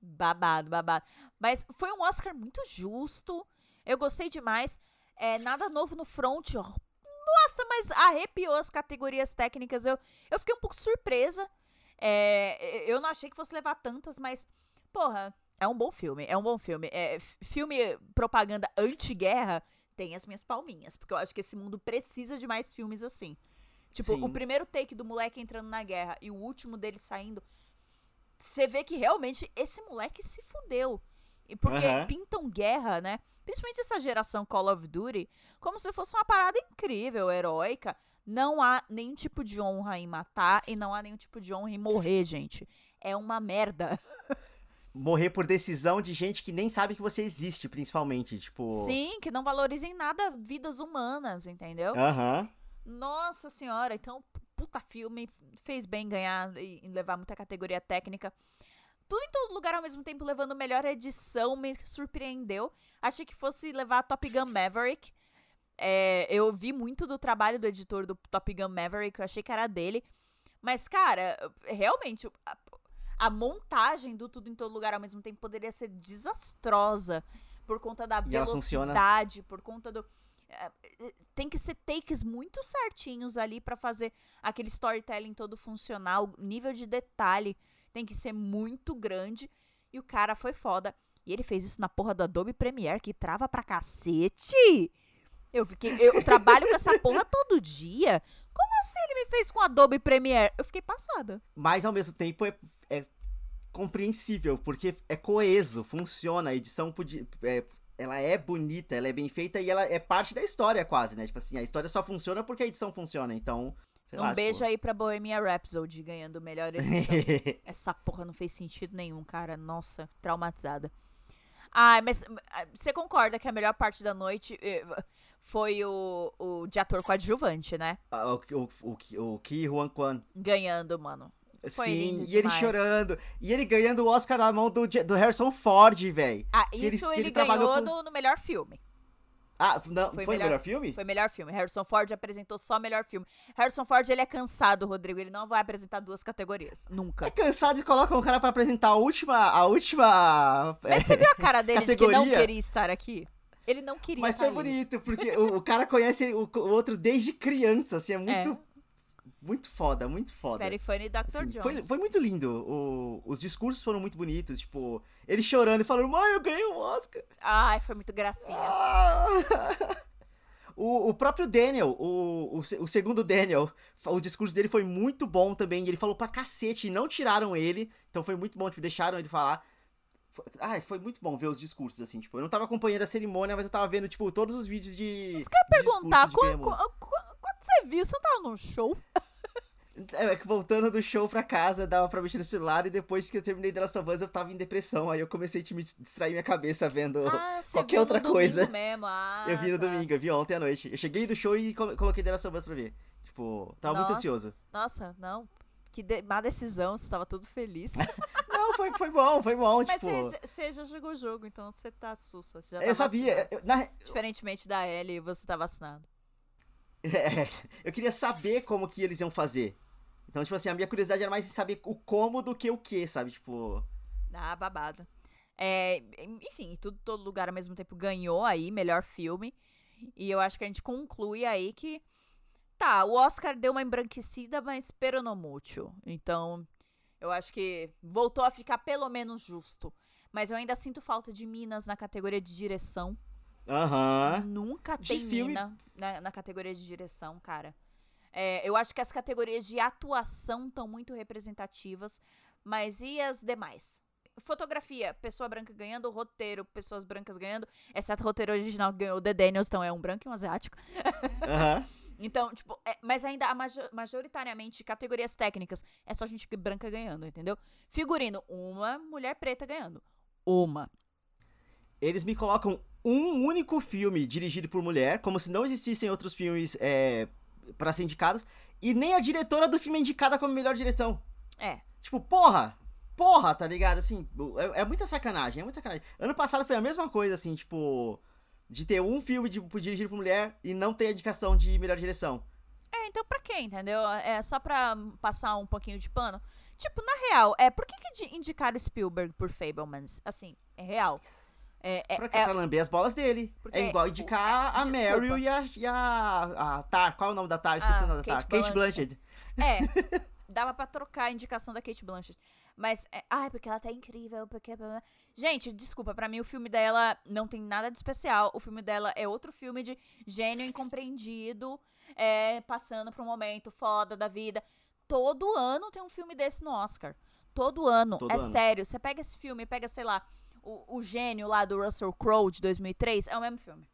Babado, babado. Mas foi um Oscar muito justo. Eu gostei demais. É, nada novo no front. Ó. Nossa, mas arrepiou as categorias técnicas. Eu, eu fiquei um pouco surpresa. É, eu não achei que fosse levar tantas, mas, porra, é um bom filme. É um bom filme. É, filme propaganda anti-guerra tem as minhas palminhas. Porque eu acho que esse mundo precisa de mais filmes assim. Tipo, Sim. o primeiro take do moleque entrando na guerra e o último dele saindo. Você vê que realmente esse moleque se fudeu. E porque uhum. pintam guerra, né? Principalmente essa geração Call of Duty, como se fosse uma parada incrível, heróica. Não há nenhum tipo de honra em matar e não há nenhum tipo de honra em morrer, gente. É uma merda. Morrer por decisão de gente que nem sabe que você existe, principalmente, tipo. Sim, que não valoriza em nada vidas humanas, entendeu? Aham. Uhum. Nossa senhora, então, puta filme, fez bem ganhar e levar muita categoria técnica. Tudo em todo lugar ao mesmo tempo, levando melhor edição, me surpreendeu. Achei que fosse levar Top Gun Maverick. É, eu vi muito do trabalho do editor do Top Gun Maverick, eu achei que era dele. Mas, cara, realmente, a, a montagem do Tudo em Todo Lugar ao mesmo tempo poderia ser desastrosa. Por conta da velocidade, por conta do é, tem que ser takes muito certinhos ali para fazer aquele storytelling todo funcional, o nível de detalhe tem que ser muito grande e o cara foi foda. E ele fez isso na porra do Adobe Premiere que trava pra cacete. Eu fiquei, eu trabalho com essa porra todo dia. Como assim ele me fez com Adobe Premiere? Eu fiquei passada. Mas ao mesmo tempo é, é compreensível, porque é coeso, funciona, a edição podia, é, ela é bonita, ela é bem feita e ela é parte da história quase, né? Tipo assim, a história só funciona porque a edição funciona, então... um lá, beijo tipo... aí pra Bohemia Rhapsody ganhando melhor edição. Essa porra não fez sentido nenhum, cara. Nossa, traumatizada. Ah, mas ah, você concorda que a melhor parte da noite eh, foi o, o de ator coadjuvante, né? Ah, o, o, o, o Ki Huan Kwan. Ganhando, mano. Foi Sim, e ele chorando. E ele ganhando o Oscar na mão do, do Harrison Ford, velho. Ah, isso ele, ele, ele ganhou com... no, no melhor filme. Ah, não, foi, foi melhor, melhor, filme? Foi melhor filme. Harrison Ford apresentou só melhor filme. Harrison Ford, ele é cansado, Rodrigo. Ele não vai apresentar duas categorias. Nunca. É cansado e coloca um cara para apresentar a última. A última. Mas é, você viu a cara dele categoria? de que não queria estar aqui? Ele não queria Mas foi bonito, porque o, o, cara conhece o, o, outro desde criança, assim, é muito. É muito foda, muito foda. Very funny Dr. Assim, Jones. Foi, foi muito lindo. O, os discursos foram muito bonitos, tipo, ele chorando e falando, mãe, eu ganhei o um Oscar. Ai, foi muito gracinha. Ah. O, o próprio Daniel, o, o, o, segundo Daniel, o discurso dele foi muito bom também. Ele falou pra cacete e não tiraram ele. Então foi muito bom, tipo, deixaram ele falar. Foi, ai, foi muito bom ver os discursos, assim, tipo, eu não tava acompanhando a cerimônia, mas eu tava vendo, tipo, todos os vídeos de. Isso que eu ia perguntar, quando, quando você viu, você tava num show? É, voltando do show pra casa, dava pra mexer no celular e depois que eu terminei The Last of Us eu tava em depressão. Aí eu comecei a me distrair minha cabeça vendo ah, qualquer outra coisa. Mesmo. Ah, eu vi no tá. domingo, eu vi ontem à noite. Eu cheguei do show e coloquei The Last of Us pra ver. Tipo, tava nossa, muito ansioso. Nossa, não. Que de má decisão, você tava tudo feliz. não, foi, foi bom, foi bom. Mas tipo... você já jogou o jogo, então você tá sussa. Você tá eu sabia. Eu, na... Diferentemente da Ellie, você tá vacinado. É, eu queria saber como que eles iam fazer. Então, tipo assim, a minha curiosidade era mais em saber o como do que o que, sabe? Tipo. Ah, babado. É, enfim, tudo, todo lugar ao mesmo tempo ganhou aí melhor filme. E eu acho que a gente conclui aí que. Tá, o Oscar deu uma embranquecida, mas peronomútil. Então, eu acho que voltou a ficar pelo menos justo. Mas eu ainda sinto falta de Minas na categoria de direção. Aham. Uhum. Nunca tem filme... Mina na, na categoria de direção, cara. É, eu acho que as categorias de atuação estão muito representativas, mas e as demais? Fotografia, pessoa branca ganhando, roteiro, pessoas brancas ganhando, exceto o roteiro original que ganhou o The Daniels, então é um branco e um asiático. Uhum. então, tipo, é, mas ainda a major, majoritariamente categorias técnicas é só gente branca ganhando, entendeu? Figurino, uma mulher preta ganhando. Uma. Eles me colocam um único filme dirigido por mulher, como se não existissem outros filmes é, para ser indicadas. E nem a diretora do filme é indicada como melhor direção. É. Tipo, porra! Porra, tá ligado? Assim, é, é muita sacanagem, é muita sacanagem. Ano passado foi a mesma coisa, assim, tipo. de ter um filme de, dirigido por mulher e não ter indicação de melhor direção. É, então pra quê, entendeu? É só pra passar um pouquinho de pano. Tipo, na real, é por que, que indicaram Spielberg por Fablemans? Assim, é real. É, é, pra, é, pra lamber as bolas dele. É igual indicar o, a Meryl e a, e a, a Tar. Qual é o nome da Tar? Esqueci ah, o nome da Tar. Kate Blanchett. É, dava pra trocar a indicação da Kate Blanchett. Mas, é, ai, porque ela tá incrível, porque... Gente, desculpa, para mim o filme dela não tem nada de especial. O filme dela é outro filme de gênio incompreendido, é, passando por um momento foda da vida. Todo ano tem um filme desse no Oscar. Todo ano. Todo é ano. sério. Você pega esse filme, pega, sei lá, o, o gênio lá do Russell Crowe de 2003, é o mesmo filme.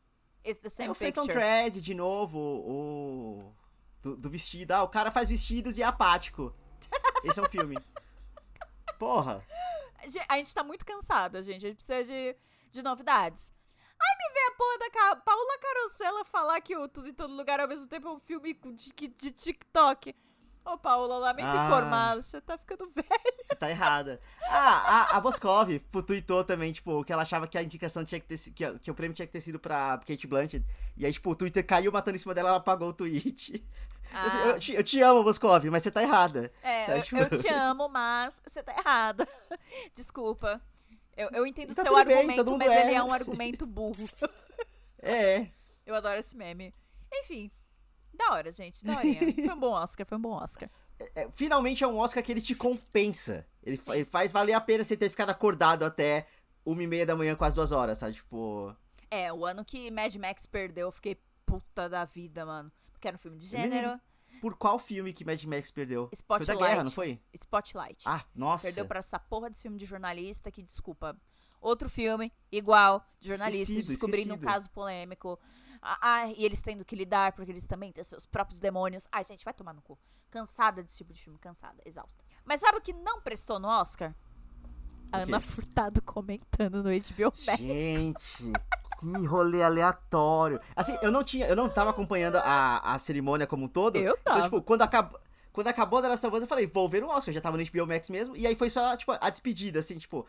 It's the same é o Phantom Thread de novo, o... Do, do, vestido. Ah, o cara faz vestidos e é apático. Esse é um filme. Porra. A gente tá muito cansada, gente. A gente precisa de, de novidades. Ai, me vê a porra da Paula Carosella falar que o Tudo em Todo Lugar ao mesmo tempo é um filme de, de TikTok. Ô, Paula, lamento ah, informar, você tá ficando velha. Tá errada. Ah, a, a Boscov tweetou também, tipo, que ela achava que a indicação tinha que ter que, que o prêmio tinha que ter sido pra Kate Blanchett. E aí, tipo, o Twitter caiu matando em cima dela, ela apagou o tweet. Ah. Eu, te, eu, te, amo, Boscov, mas você tá errada. É, eu, tipo... eu, te amo, mas você tá errada. Desculpa. Eu, eu entendo o tá seu argumento, bem, mas é. ele é um argumento burro. É. Eu adoro esse meme. Enfim, da hora, gente. Da horinha. foi um bom Oscar, foi um bom Oscar. É, finalmente é um Oscar que ele te compensa. Ele, ele, faz valer a pena você ter ficado acordado até uma e meia da manhã, quase duas horas, sabe? Tipo. É, o ano que Mad Max perdeu, eu fiquei puta da vida, mano. Porque era um filme de gênero. Por qual filme que Mad Max perdeu? Spotlight. Foi da guerra, não foi? Spotlight. Ah, nossa. Perdeu pra essa porra desse filme de jornalista que, desculpa, outro filme, igual, de jornalista, esquecido, descobrindo esquecido. um caso polêmico. Ah, ah, e eles tendo que lidar, porque eles também têm seus próprios demônios. Ai, gente, vai tomar no cu. Cansada desse tipo de filme, cansada, exausta. Mas sabe o que não prestou no Oscar? Ana Furtado comentando no HBO Max. Gente, que rolê aleatório. Assim, eu não tinha, eu não tava acompanhando a, a cerimônia como um todo. Eu tava. Então, tipo, quando acabou quando acabou a The Last of Us, eu falei, vou ver o Oscar, já tava no HBO Max mesmo, e aí foi só, tipo, a despedida, assim, tipo,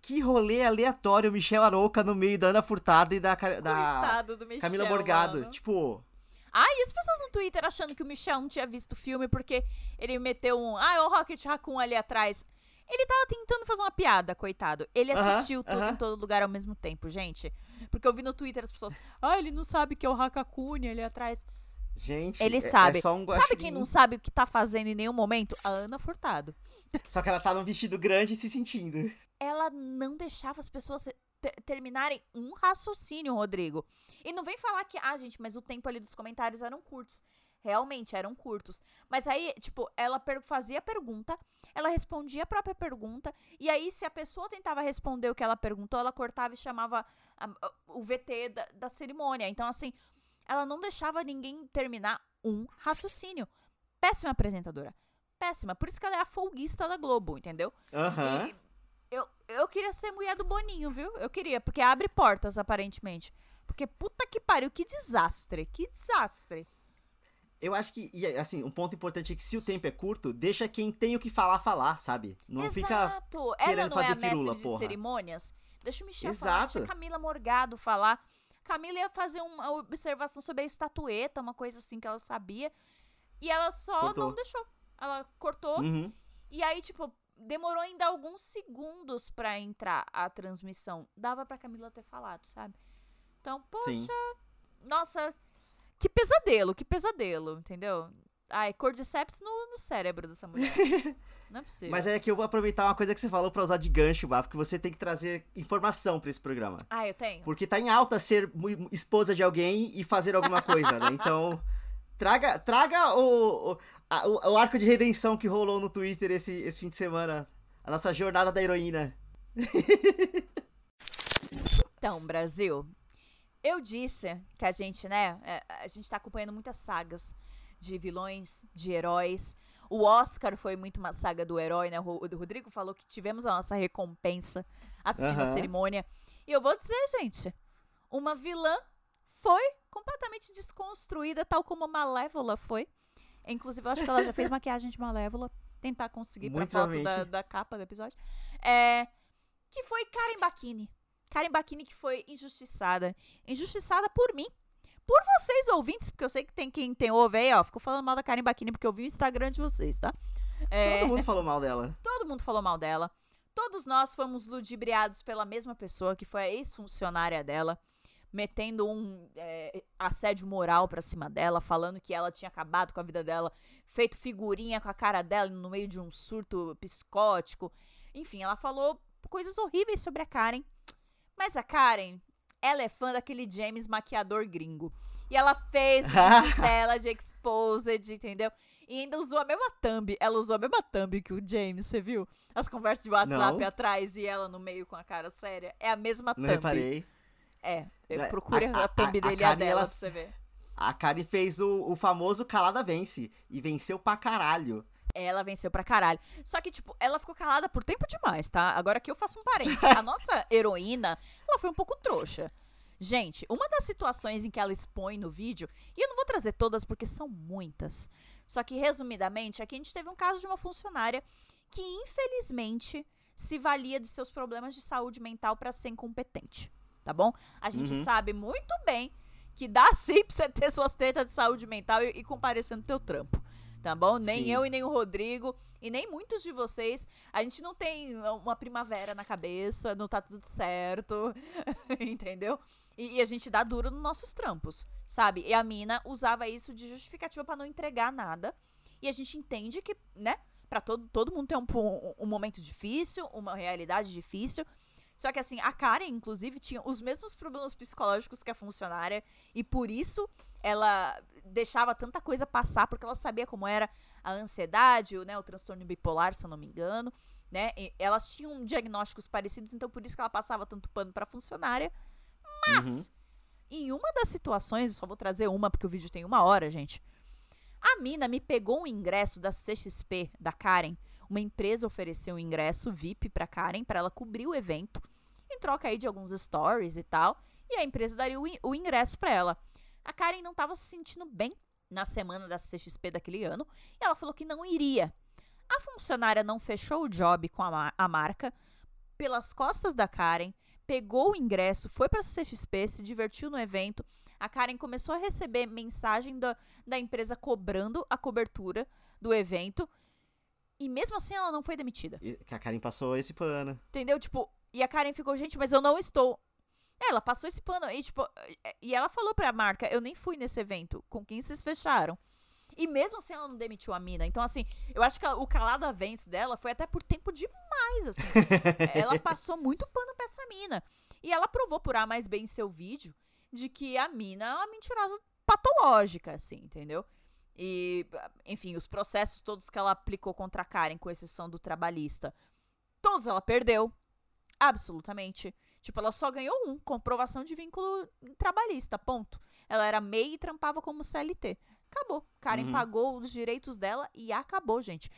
que rolê aleatório, Michel Aroca no meio da Ana Furtado e da, da Michel, Camila Morgado. Mano. Tipo. Ah, e as pessoas no Twitter achando que o Michel não tinha visto o filme porque ele meteu um. Ah, o Rocket Raccoon ali atrás. Ele tava tentando fazer uma piada, coitado. Ele assistiu uh -huh, tudo uh -huh. em todo lugar ao mesmo tempo, gente. Porque eu vi no Twitter as pessoas. Ah, ele não sabe que é o Hakakuni ali atrás. Gente, ele é, sabe. É só um sabe quem não sabe o que tá fazendo em nenhum momento? A Ana Furtado. Só que ela tá num vestido grande e se sentindo ela não deixava as pessoas terminarem um raciocínio, Rodrigo. E não vem falar que, ah, gente, mas o tempo ali dos comentários eram curtos. Realmente eram curtos. Mas aí, tipo, ela fazia a pergunta, ela respondia a própria pergunta, e aí, se a pessoa tentava responder o que ela perguntou, ela cortava e chamava a, a, o VT da, da cerimônia. Então, assim, ela não deixava ninguém terminar um raciocínio. Péssima apresentadora. Péssima. Por isso que ela é a folguista da Globo, entendeu? Aham. Uhum. Eu, eu queria ser mulher do Boninho, viu? Eu queria, porque abre portas, aparentemente. Porque puta que pariu, que desastre, que desastre. Eu acho que, e assim, um ponto importante é que se o tempo é curto, deixa quem tem o que falar falar, sabe? Não Exato. fica querendo Ela não fazer é a firula, de cerimônias? Deixa o Michel Exato. falar, deixa a Camila Morgado falar. Camila ia fazer uma observação sobre a estatueta, uma coisa assim que ela sabia. E ela só cortou. não deixou. Ela cortou. Uhum. E aí, tipo, demorou ainda alguns segundos para entrar a transmissão. Dava para Camila ter falado, sabe? Então, poxa, Sim. nossa, que pesadelo, que pesadelo, entendeu? Ai, cordyceps no, no cérebro dessa mulher. Não é possível. Mas é que eu vou aproveitar uma coisa que você falou pra usar de gancho, Bá, porque você tem que trazer informação pra esse programa. Ah, eu tenho. Porque tá em alta ser esposa de alguém e fazer alguma coisa, né? Então, traga, traga o, o, a, o, o, arco de redenção que rolou no Twitter esse, esse fim de semana. A nossa jornada da heroína. então, Brasil, eu disse que a gente, né, é, a gente tá acompanhando muitas sagas de vilões, de heróis. O Oscar foi muito uma saga do herói, né? O Rodrigo falou que tivemos a nossa recompensa assistindo uhum. a cerimônia. E eu vou dizer, gente, uma vilã foi completamente desconstruída, tal como a Malévola foi. Inclusive, eu acho que ela já fez maquiagem de Malévola. Tentar conseguir pra foto da, da, capa do episódio. É, que foi Karen Bakini. Karen Bakini que foi injustiçada. Injustiçada por mim. Por vocês ouvintes, porque eu sei que tem quem tem ouve aí, ó. Fico falando mal da Karen Bakini porque eu vi o Instagram de vocês, tá? É... Todo mundo falou mal dela. Todo mundo falou mal dela. Todos nós fomos ludibriados pela mesma pessoa, que foi a ex-funcionária dela, metendo um é, assédio moral pra cima dela, falando que ela tinha acabado com a vida dela, feito figurinha com a cara dela no meio de um surto psicótico. Enfim, ela falou coisas horríveis sobre a Karen. Mas a Karen, ela é fã daquele James maquiador gringo. E ela fez dela de exposed, entendeu? E ainda usou a mesma thumb. Ela usou a mesma thumb que o James, você viu? As conversas de WhatsApp Não. atrás e ela no meio com a cara séria. É a mesma thumb. Não reparei. É, procure a, a, a thumb dele e a, a dela ela, pra você ver. A Karen fez o, o famoso calada vence. E venceu pra caralho. Ela venceu pra caralho. Só que, tipo, ela ficou calada por tempo demais, tá? Agora que eu faço um parênteses. a nossa heroína, ela foi um pouco trouxa. Gente, uma das situações em que ela expõe no vídeo, e eu não vou trazer todas porque são muitas. Só que, resumidamente, aqui a gente teve um caso de uma funcionária que, infelizmente, se valia de seus problemas de saúde mental para ser incompetente. Tá bom? A gente uhum. sabe muito bem que dá sim pra você ter suas tretas de saúde mental e, e comparecer no teu trampo tá bom? Nem Sim. eu e nem o Rodrigo e nem muitos de vocês. A gente não tem uma primavera na cabeça, não tá tudo certo, entendeu? E, e, a gente dá duro nos nossos trampos, sabe? E a mina usava isso de justificativa para não entregar nada. E a gente entende que, né? Pra todo, todo mundo tem um, um, um momento difícil, uma realidade difícil. Só que assim, a Karen, inclusive, tinha os mesmos problemas psicológicos que a funcionária. E por isso ela deixava tanta coisa passar, porque ela sabia como era a ansiedade, né, o transtorno bipolar, se eu não me engano. Né? E elas tinham diagnósticos parecidos, então por isso que ela passava tanto pano pra funcionária. Mas, uhum. em uma das situações, só vou trazer uma porque o vídeo tem uma hora, gente. A mina me pegou um ingresso da CXP, da Karen, uma empresa ofereceu um ingresso VIP para Karen para ela cobrir o evento, em troca aí de alguns stories e tal, e a empresa daria o, o ingresso para ela. A Karen não estava se sentindo bem na semana da CXP daquele ano e ela falou que não iria. A funcionária não fechou o job com a, a marca, pelas costas da Karen, pegou o ingresso, foi para a CXP, se divertiu no evento. A Karen começou a receber mensagem da, da empresa cobrando a cobertura do evento e mesmo assim ela não foi demitida. E a Karen passou esse pano. Entendeu? Tipo, e a Karen ficou, gente, mas eu não estou. Ela passou esse pano e, tipo, e ela falou pra marca, eu nem fui nesse evento. Com quem vocês fecharam? E mesmo assim ela não demitiu a mina. Então, assim, eu acho que o calada vence dela foi até por tempo demais, assim. ela passou muito pano pra essa mina. E ela provou por A mais bem em seu vídeo de que a mina é uma mentirosa patológica, assim, entendeu? E, enfim, os processos todos que ela aplicou contra a Karen, com exceção do trabalhista, todos ela perdeu. Absolutamente. Tipo, ela só ganhou um, comprovação de vínculo trabalhista, ponto. Ela era MEI e trampava como CLT. Acabou. Karen uhum. pagou os direitos dela e acabou, gente.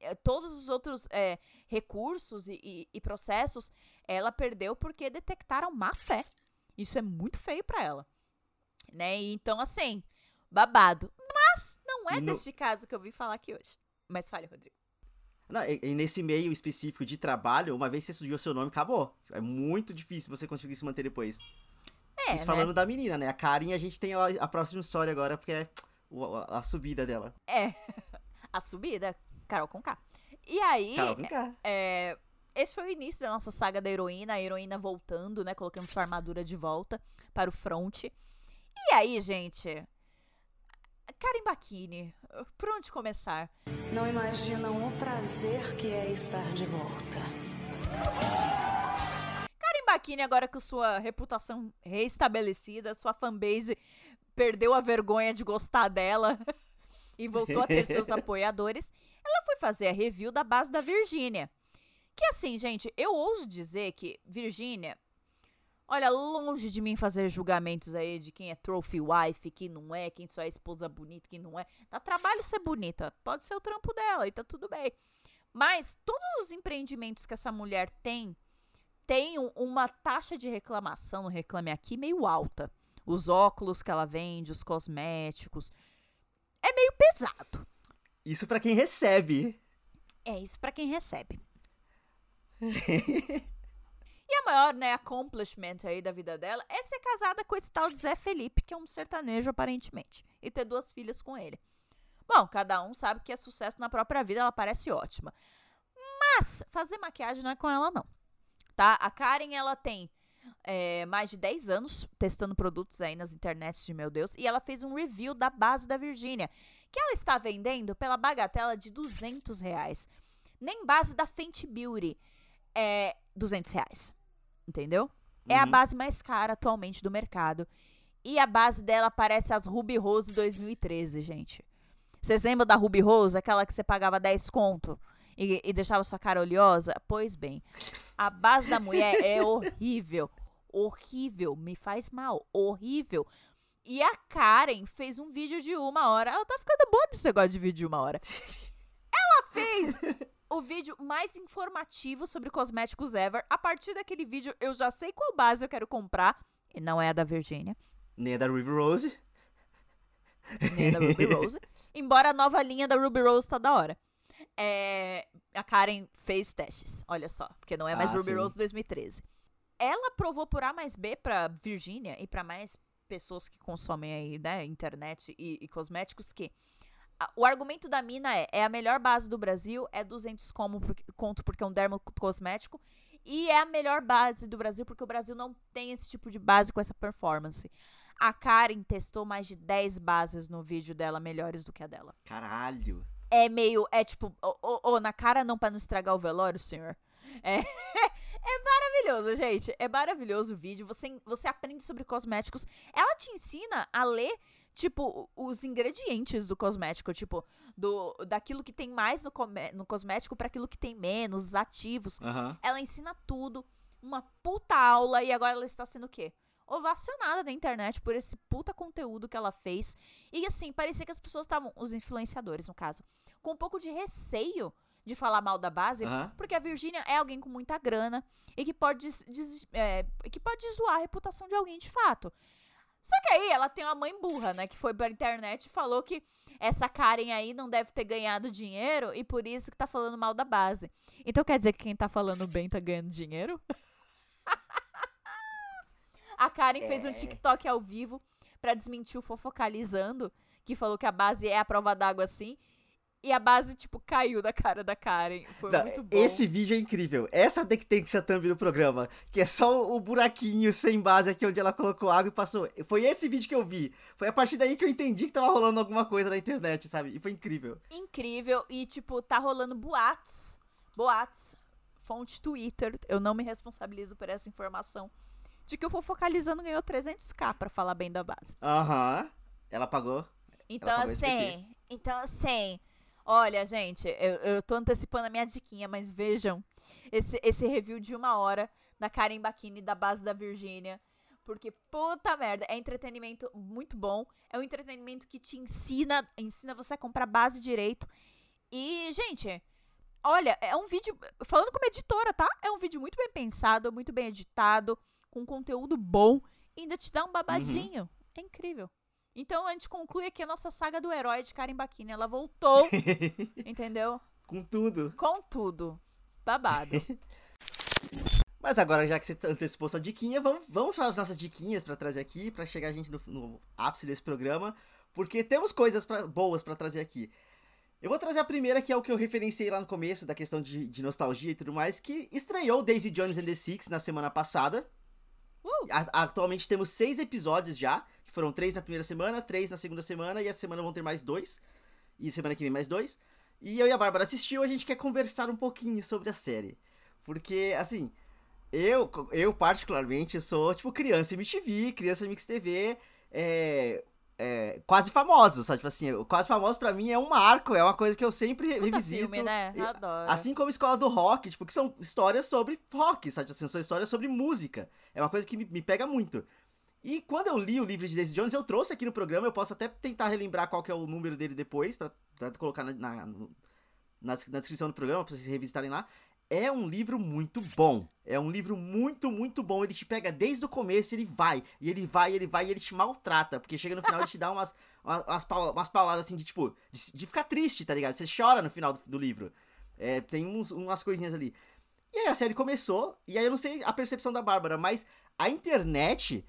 Eh, todos os outros é, recursos e, e, e, processos ela perdeu porque detectaram má fé. Isso é muito feio para ela. Né? Então, assim, babado. Mas não é no... deste caso que eu vim falar aqui hoje. Mas fale, Rodrigo. Não, e, e, nesse meio específico de trabalho, uma vez que você surgiu o seu nome, acabou. É muito difícil você conseguir se manter depois. É, Isso né? falando da menina, né? A Karen, a gente tem a, a próxima história agora, porque é a, a, subida dela. É, a subida, Carol com K. E aí, Carol com K. É, esse foi o início da nossa saga da heroína, a heroína voltando, né? Colocando sua armadura de volta para o front. E aí, gente, Karen Bakini, por onde começar? Não imaginam o prazer que é estar de volta. Karen Bakini, agora com sua reputação reestabelecida, sua fanbase perdeu a vergonha de gostar dela e voltou a ter seus apoiadores, ela foi fazer a review da base da Virgínia. Que assim, gente, eu ouso dizer que Virgínia Olha, longe de mim fazer julgamentos aí de quem é trophy wife, quem não é, quem só é esposa bonita, quem não é. Dá trabalho ser bonita. Pode ser o trampo dela e tá tudo bem. Mas todos os empreendimentos que essa mulher tem, tem uma taxa de reclamação no Reclame Aqui meio alta. Os óculos que ela vende, os cosméticos. É meio pesado. Isso para quem recebe. É, isso para quem recebe. E a maior, né, accomplishment aí da vida dela é ser casada com esse tal de Zé Felipe, que é um sertanejo aparentemente, e ter duas filhas com ele. Bom, cada um sabe que é sucesso na própria vida, ela parece ótima. Mas fazer maquiagem não é com ela não. Tá? A Karen, ela tem é, mais de 10 anos testando produtos aí nas internets de meu Deus, e ela fez um review da base da Virgínia, que ela está vendendo pela bagatela de 200 reais. Nem base da Fenty Beauty é 200 reais. Entendeu? É a Uhum. base mais cara atualmente do mercado. E a base dela parece as Ruby Rose 2013, gente. Vocês lembram da Ruby Rose, aquela que você pagava 10 conto e, e deixava sua cara oleosa? Pois bem, a base da mulher é horrível. Horrível, me faz mal, horrível. E a Karen fez um vídeo de uma hora. Ela tá ficando boa desse negócio de vídeo de uma hora. Ela fez o vídeo mais informativo sobre cosméticos ever. A partir daquele vídeo, eu já sei qual base eu quero comprar. E não é a da Virgínia, Nem a da Ruby Rose. nem a da Ruby Rose. Embora a nova linha da Ruby Rose tá da hora. É, a Karen fez testes, olha só. Porque não é mais Ah, Ruby sim. Rose 2013. Ela provou por A mais B pra Virgínia e pra mais pessoas que consomem aí, né, internet e, e cosméticos que o argumento da mina é, é a melhor base do Brasil, é 200 como porque, conto porque é um dermocosmético e é a melhor base do Brasil porque o Brasil não tem esse tipo de base com essa performance. A Karen testou mais de 10 bases no vídeo dela melhores do que a dela. Caralho. É meio, é tipo, ô, ô, ô, na cara não pra não estragar o velório, senhor. É, é maravilhoso, gente. É maravilhoso o vídeo. Você, você aprende sobre cosméticos. Ela te ensina a ler, tipo, os ingredientes do cosmético. Tipo, do, daquilo que tem mais no, no cosmético para aquilo que tem menos, os ativos. Aham. Ela ensina tudo. Uma puta aula. E agora ela está sendo o quê? Ovacionada na internet por esse puta conteúdo que ela fez. E assim, parecia que as pessoas estavam, os influenciadores no caso, com um pouco de receio de falar mal da base, Aham. porque a Virgínia é alguém com muita grana e que pode, des- des- é, que pode zoar a reputação de alguém de fato. Só que aí ela tem uma mãe burra, né? Que foi pra internet e falou que essa Karen aí não deve ter ganhado dinheiro e por isso que tá falando mal da base. Então quer dizer que quem tá falando bem tá ganhando dinheiro? a Karen fez um TikTok ao vivo pra desmentir o Fofocalizando, que falou que a base é a prova d'água assim. E a base, tipo, caiu da cara da Karen. Foi Não, muito bom. Esse vídeo é incrível. Essa tem que tem que ser a thumb do programa. Que é só o buraquinho sem base aqui onde ela colocou água e passou. Foi esse vídeo que eu vi. Foi a partir daí que eu entendi que tava rolando alguma coisa na internet, sabe? E foi incrível. incrível e, tipo, tá rolando boatos. Boatos. Fonte Twitter. Eu não me responsabilizo por essa informação. De que o Fofocalizando ganhou 300k pra falar bem da base. Aham. Ela pagou. Então, pagou esse assim. Então, assim. Olha, gente, eu, eu tô antecipando a minha diquinha, mas vejam esse, esse review de uma hora da Karen Bakini da base da Virgínia. Porque, puta merda, é entretenimento muito bom. É um entretenimento que te ensina, ensina você a comprar base direito. E, gente, olha, é um vídeo. Falando como editora, tá? É um vídeo muito bem pensado, muito bem editado, com conteúdo bom. E ainda te dá um babadinho. É incrível. Então a gente conclui aqui a nossa saga do herói de Karen Bakini. Ela voltou, entendeu? Com tudo. Com tudo. Babado. Mas agora, já que você antecipou sua diquinha, vamos, vamos para as nossas diquinhas pra trazer aqui, pra chegar a gente no, no ápice desse programa, porque temos coisas pra- boas pra trazer aqui. Eu vou trazer a primeira, que é o que eu referenciei lá no começo, da questão de, de nostalgia e tudo mais, que estreou Daisy Jones and the Six na semana passada. Uh! A- atualmente temos seis episódios já, que foram três na primeira semana, três na segunda semana, e a semana vão ter mais dois. E semana que vem mais dois. E eu e a Bárbara assistiu, a gente quer conversar um pouquinho sobre a série. Porque, assim, eu, eu particularmente sou, tipo, criança MTV, criança Mix TV, é, é, quase famoso, sabe? Tipo assim, o quase famoso pra mim é um marco, é uma coisa que eu sempre Puta revisito. filme, né? Adoro. Assim como Escola do Rock, tipo, que são histórias sobre rock, sabe? Assim, são histórias sobre música. É uma coisa que me, me pega muito. E quando eu li o livro de Daisy Jones, eu trouxe aqui no programa, eu posso até tentar relembrar qual que é o número dele depois, pra, colocar na, na, na, na descrição do programa, pra vocês revisitarem lá. É um livro muito bom. É um livro muito, muito bom. Ele te pega desde o começo, ele vai, e ele vai, e ele vai, e ele te maltrata. Porque chega no final, ele te dá umas, umas, umas pauladas assim de tipo, de, de ficar triste, tá ligado? Você chora no final do, do livro. É, tem uns, umas coisinhas ali. E aí a série começou, e aí eu não sei a percepção da Bárbara, mas a internet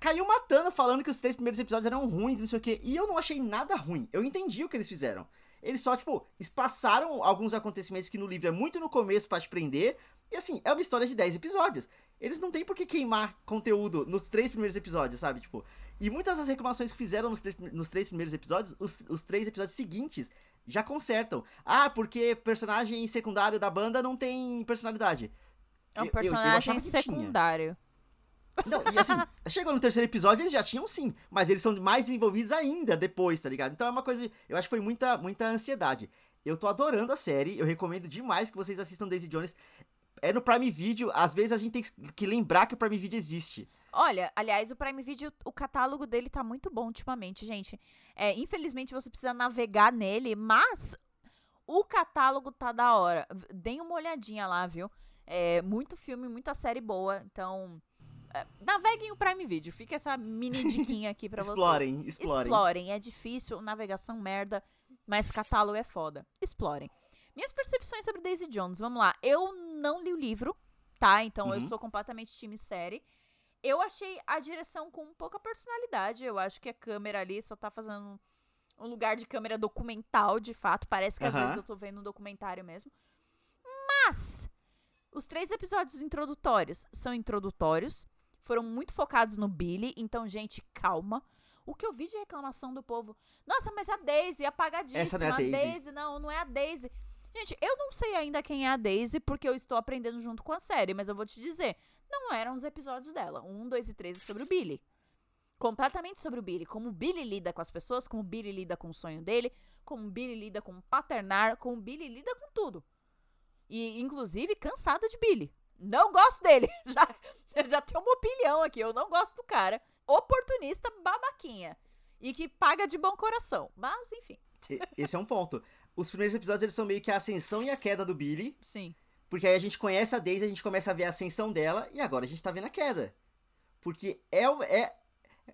caiu matando, falando que os três primeiros episódios eram ruins, não sei o quê. E eu não achei nada ruim. Eu entendi o que eles fizeram. Eles só, tipo, espaçaram alguns acontecimentos que no livro é muito no começo para te prender. E assim, é uma história de 10 episódios. Eles não têm por que queimar conteúdo nos três primeiros episódios, sabe? Tipo, e muitas das reclamações que fizeram nos três, nos três primeiros episódios, os, os três episódios seguintes já consertam. Ah, porque personagem secundário da banda não tem personalidade. É um personagem eu, eu secundário. Não, e assim, chegou no terceiro episódio, eles já tinham sim, mas eles são mais desenvolvidos ainda depois, tá ligado? Então é uma coisa, eu acho que foi muita, muita ansiedade. Eu tô adorando a série, eu recomendo demais que vocês assistam Daisy Jones. É no Prime Video, às vezes a gente tem que lembrar que o Prime Video existe. Olha, aliás, o Prime Video, o catálogo dele tá muito bom ultimamente, gente. É, infelizmente você precisa navegar nele, mas o catálogo tá da hora. Deem uma olhadinha lá, viu? É muito filme, muita série boa. Então, naveguem o Prime Video. Fica essa mini diquinha aqui pra explorem, vocês. Explorem, explorem. É difícil, navegação merda, mas catálogo é foda. Explorem. Minhas percepções sobre Daisy Jones, vamos lá. Eu não li o livro, tá? Então uhum. eu sou completamente time série. Eu achei a direção com pouca personalidade. Eu acho que a câmera ali só tá fazendo um lugar de câmera documental, de fato. Parece que às vezes eu tô vendo um documentário mesmo. Mas os três episódios introdutórios são introdutórios, foram muito focados no Billy, então, gente, calma. O que eu vi de reclamação do povo, nossa, mas a Daisy é apagadíssima. Essa não é a Daisy. Daisy. Não, não é a Daisy. Gente, eu não sei ainda quem é a Daisy, porque eu estou aprendendo junto com a série, mas eu vou te dizer, não eram os episódios dela. Um, dois e três é sobre o Billy. Completamente sobre o Billy. Como o Billy lida com as pessoas, como o Billy lida com o sonho dele, como o Billy lida com paternar, como o Billy lida com tudo. E, inclusive, cansada de Billy. Não gosto dele. Já, já tenho uma opinião aqui. Eu não gosto do cara. Oportunista babaquinha. E que paga de bom coração. Mas, enfim. Esse é um ponto. Os primeiros episódios eles são meio que a ascensão e a queda do Billy. Sim. Porque aí a gente conhece a Daisy, a gente começa a ver a ascensão dela. E agora a gente tá vendo a queda. Porque é, é,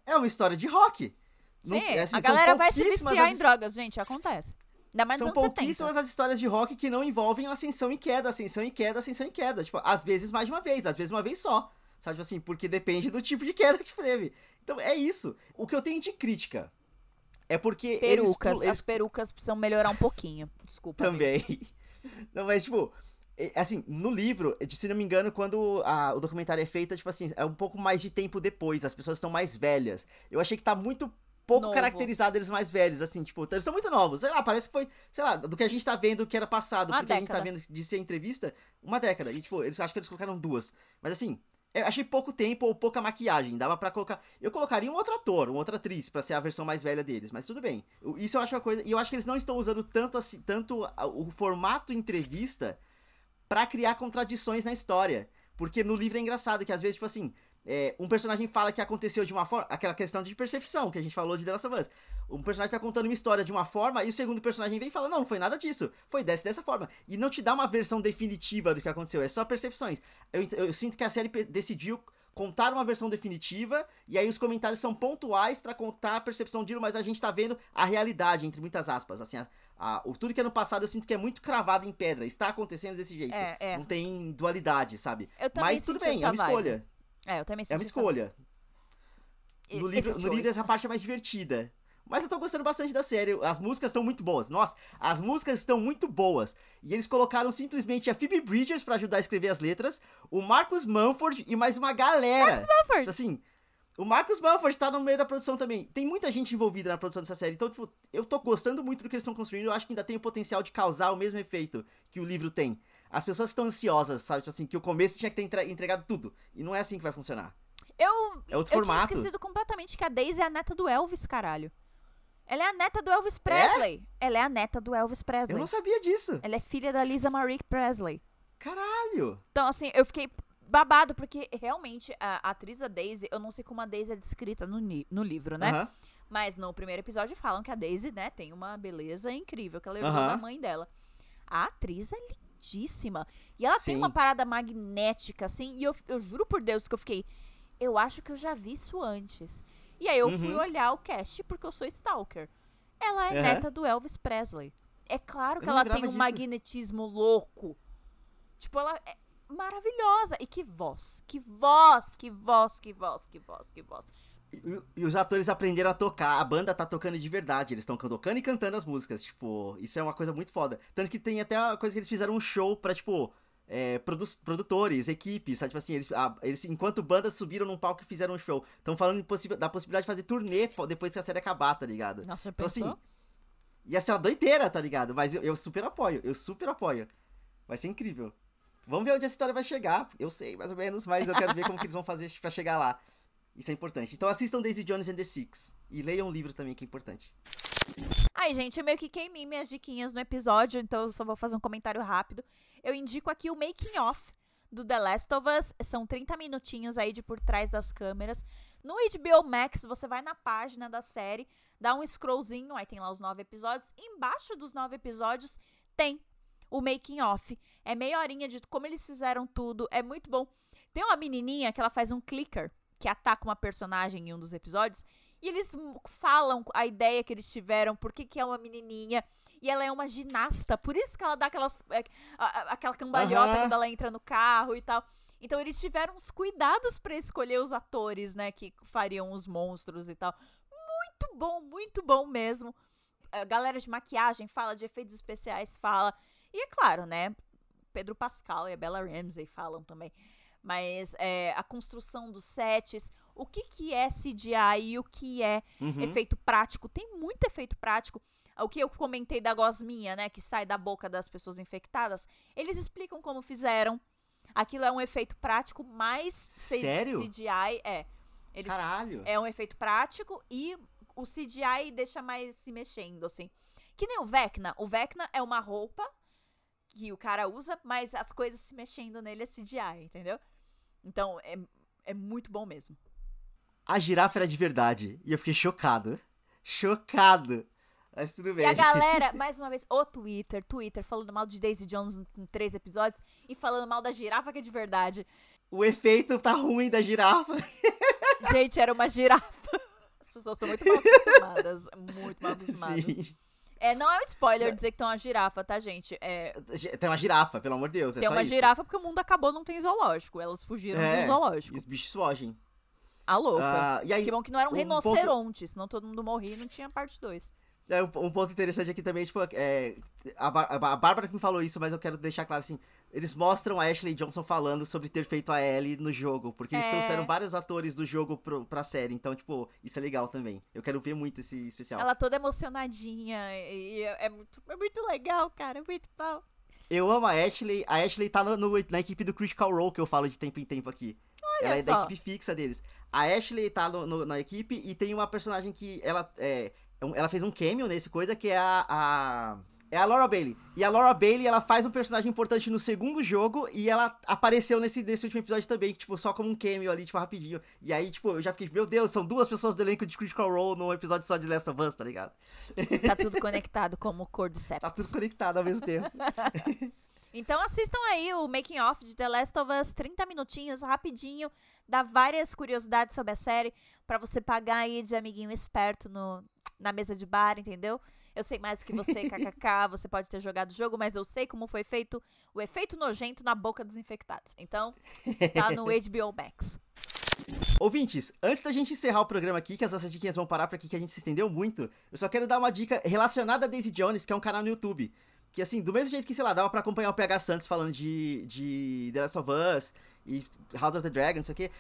é uma história de rock. Sim, Não, assim, a galera vai se viciar as... em drogas, gente. Acontece. Ainda mais São pouquíssimas 70. as histórias de rock que não envolvem ascensão e queda, ascensão e queda, ascensão e queda. Tipo, às vezes mais de uma vez, às vezes uma vez só. Sabe, tipo assim, porque depende do tipo de queda que teve. Então é isso. O que eu tenho de crítica é porque. Perucas. Eles. As perucas precisam melhorar um pouquinho. Desculpa. Também. Não, mas, tipo, assim, no livro, se não me engano, quando a, o documentário é feito, tipo assim, é um pouco mais de tempo depois, as pessoas estão mais velhas. Eu achei que tá muito pouco Novo. caracterizado eles mais velhos, assim, tipo, eles são muito novos. Sei lá, parece que foi, sei lá, do que a gente tá vendo que era passado, uma porque década. a gente tá vendo de ser entrevista, uma década. E, tipo, eles acho que eles colocaram duas. Mas assim, eu achei pouco tempo ou pouca maquiagem. Dava para colocar. Eu colocaria um outro ator, uma outra atriz, para ser a versão mais velha deles, mas tudo bem. Isso eu acho uma coisa. E eu acho que eles não estão usando tanto assim, tanto o formato entrevista para criar contradições na história. Porque no livro é engraçado que às vezes, tipo assim, é, um personagem fala que aconteceu de uma forma. Aquela questão de percepção que a gente falou de The Last of Us. Um personagem tá contando uma história de uma forma e o segundo personagem vem e fala: Não, não foi nada disso. Foi dessa dessa forma. E não te dá uma versão definitiva do que aconteceu, é só percepções. Eu, eu sinto que a série decidiu contar uma versão definitiva e aí os comentários são pontuais para contar a percepção de mas a gente tá vendo a realidade, entre muitas aspas. Assim, a, a, o, tudo que é no passado eu sinto que é muito cravado em pedra. Está acontecendo desse jeito. É, é. Não tem dualidade, sabe? Mas tudo bem, é uma escolha. É, eu também É uma escolha. No livro, no livro essa parte é mais divertida. Mas eu tô gostando bastante da série. As músicas estão muito boas. Nossa, as músicas estão muito boas. E eles colocaram simplesmente a Phoebe Bridgers para ajudar a escrever as letras, o Marcus Manford e mais uma galera. Marcus Manford! Tipo assim, o Marcus Manford tá no meio da produção também. Tem muita gente envolvida na produção dessa série. Então, tipo, eu tô gostando muito do que eles estão construindo. Eu acho que ainda tem o potencial de causar o mesmo efeito que o livro tem. As pessoas estão ansiosas, sabe? Tipo assim, que o começo tinha que ter entregado tudo. E não é assim que vai funcionar. Eu, é outro eu formato. tinha esquecido completamente que a Daisy é a neta do Elvis, caralho. Ela é a neta do Elvis Presley. É? Ela é a neta do Elvis Presley. Eu não sabia disso. Ela é filha da Lisa Marie Presley. Caralho! Então, assim, eu fiquei babado, porque realmente a, a atriz da Daisy, eu não sei como a Daisy é descrita no, no livro, né? Uh -huh. Mas no primeiro episódio falam que a Daisy, né, tem uma beleza incrível, que ela herdou uh -huh. da mãe dela. A atriz é lindíssima. E ela Sim. tem uma parada magnética, assim, e eu, eu juro por Deus que eu fiquei. Eu acho que eu já vi isso antes. E aí eu uhum. fui olhar o cast porque eu sou stalker. Ela é uhum. neta do Elvis Presley. É claro que ela tem um disso. magnetismo louco. Tipo, ela. É, maravilhosa. E que voz, que voz, que voz, que voz, que voz, que voz. E, os atores aprenderam a tocar, a banda tá tocando de verdade, eles estão tocando e cantando as músicas, tipo, isso é uma coisa muito foda. Tanto que tem até a coisa que eles fizeram um show pra, tipo, é, produ produtores, equipes, sabe? Tipo assim, eles, a, eles, enquanto bandas subiram num palco e fizeram um show. Estão falando possi da possibilidade de fazer turnê depois que a série acabar, tá ligado? Nossa, já então, assim, ia ser uma doideira, tá ligado? Mas eu, eu super apoio, eu super apoio. Vai ser incrível. Vamos ver onde essa história vai chegar. Eu sei, mais ou menos, mas eu quero ver como que eles vão fazer para chegar lá. Isso é importante. Então assistam Daisy Jones and the Six. E leiam o livro também, que é importante. Ai, gente, eu meio que queimei minhas diquinhas no episódio, então eu só vou fazer um comentário rápido. Eu indico aqui o Making Off do The Last of Us. São 30 minutinhos aí de por trás das câmeras. No HBO Max, você vai na página da série, dá um scrollzinho, aí tem lá os nove episódios. Embaixo dos nove episódios tem o Making Off. É meia horinha de como eles fizeram tudo, é muito bom. Tem uma menininha que ela faz um clicker, que ataca uma personagem em um dos episódios, e eles falam a ideia que eles tiveram, por que, que é uma menininha. E ela é uma ginasta, por isso que ela dá aquelas, é, aquela cambalhota uhum. quando ela entra no carro e tal. Então eles tiveram uns cuidados para escolher os atores, né, que fariam os monstros e tal. Muito bom, muito bom mesmo. A galera de maquiagem fala, de efeitos especiais fala. E é claro, né, Pedro Pascal e a Bella Ramsey falam também. Mas é, a construção dos sets, o que, que é CGI e o que é uhum. efeito prático. Tem muito efeito prático. O que eu comentei da gosminha, né, que sai da boca das pessoas infectadas, eles explicam como fizeram. Aquilo é um efeito prático mais Sério? CGI. É. Eles, Caralho. É um efeito prático e o CGI deixa mais se mexendo, assim. Que nem o Vecna. O Vecna é uma roupa que o cara usa, mas as coisas se mexendo nele é CGI, entendeu? Então, é, é muito bom mesmo. A girafa era de verdade. E eu fiquei chocado. Chocado. Mas tudo bem. E a galera, mais uma vez, o Twitter, Twitter, falando mal de Daisy Jones em três episódios e falando mal da girafa que é de verdade. O efeito tá ruim da girafa. Gente, era uma girafa. As pessoas estão muito mal acostumadas. Muito mal acostumadas. Sim. É, não é um spoiler dizer que tem uma girafa, tá, gente? É... Tem uma girafa, pelo amor de Deus. É tem uma isso. girafa porque o mundo acabou, não tem zoológico. Elas fugiram é, do zoológico. os bichos fogem. A louca. Uh, e aí, que bom que não era um, um rinoceronte, ponto... senão todo mundo morria e não tinha parte 2. É, um, ponto interessante aqui também, tipo, é, a, a, Bárbara que me falou isso, mas eu quero deixar claro assim, eles mostram a Ashley Johnson falando sobre ter feito a Ellie no jogo, porque eles é... trouxeram vários atores do jogo pro, pra série, então, tipo, isso é legal também. Eu quero ver muito esse especial. Ela toda emocionadinha, e é muito, é muito legal, cara, é muito bom. Eu amo a Ashley, a Ashley tá no, no, na equipe do Critical Role que eu falo de tempo em tempo aqui. Olha ela é só. da equipe fixa deles. A Ashley tá no, na equipe e tem uma personagem que ela é, ela fez um cameo nesse coisa que é a, a é a Laura Bailey. E a Laura Bailey, ela faz um personagem importante no segundo jogo e ela apareceu nesse, nesse último episódio também, tipo, só como um cameo ali, tipo, rapidinho. E aí, tipo, eu já fiquei, meu Deus, são duas pessoas do elenco de Critical Role num episódio só de Last of Us, tá ligado? Tá tudo conectado como Cordyceps. Tá tudo conectado ao mesmo tempo. então assistam aí o Making Off de The Last of Us, 30 minutinhos, rapidinho, dá várias curiosidades sobre a série para você pagar aí de amiguinho esperto no, na mesa de bar, entendeu? Eu sei mais do que você, kkk, você pode ter jogado o jogo, mas eu sei como foi feito o efeito nojento na boca dos infectados. Então, tá no HBO Max. Ouvintes, antes da gente encerrar o programa aqui, que as nossas diquinhas vão parar por aqui, que a gente se estendeu muito, eu só quero dar uma dica relacionada a Daisy Jones, que é um canal no YouTube. Que assim, do mesmo jeito que, sei lá, dava pra acompanhar o PH Santos falando de, de The Last of Us e House of the Dragon, não sei o quê.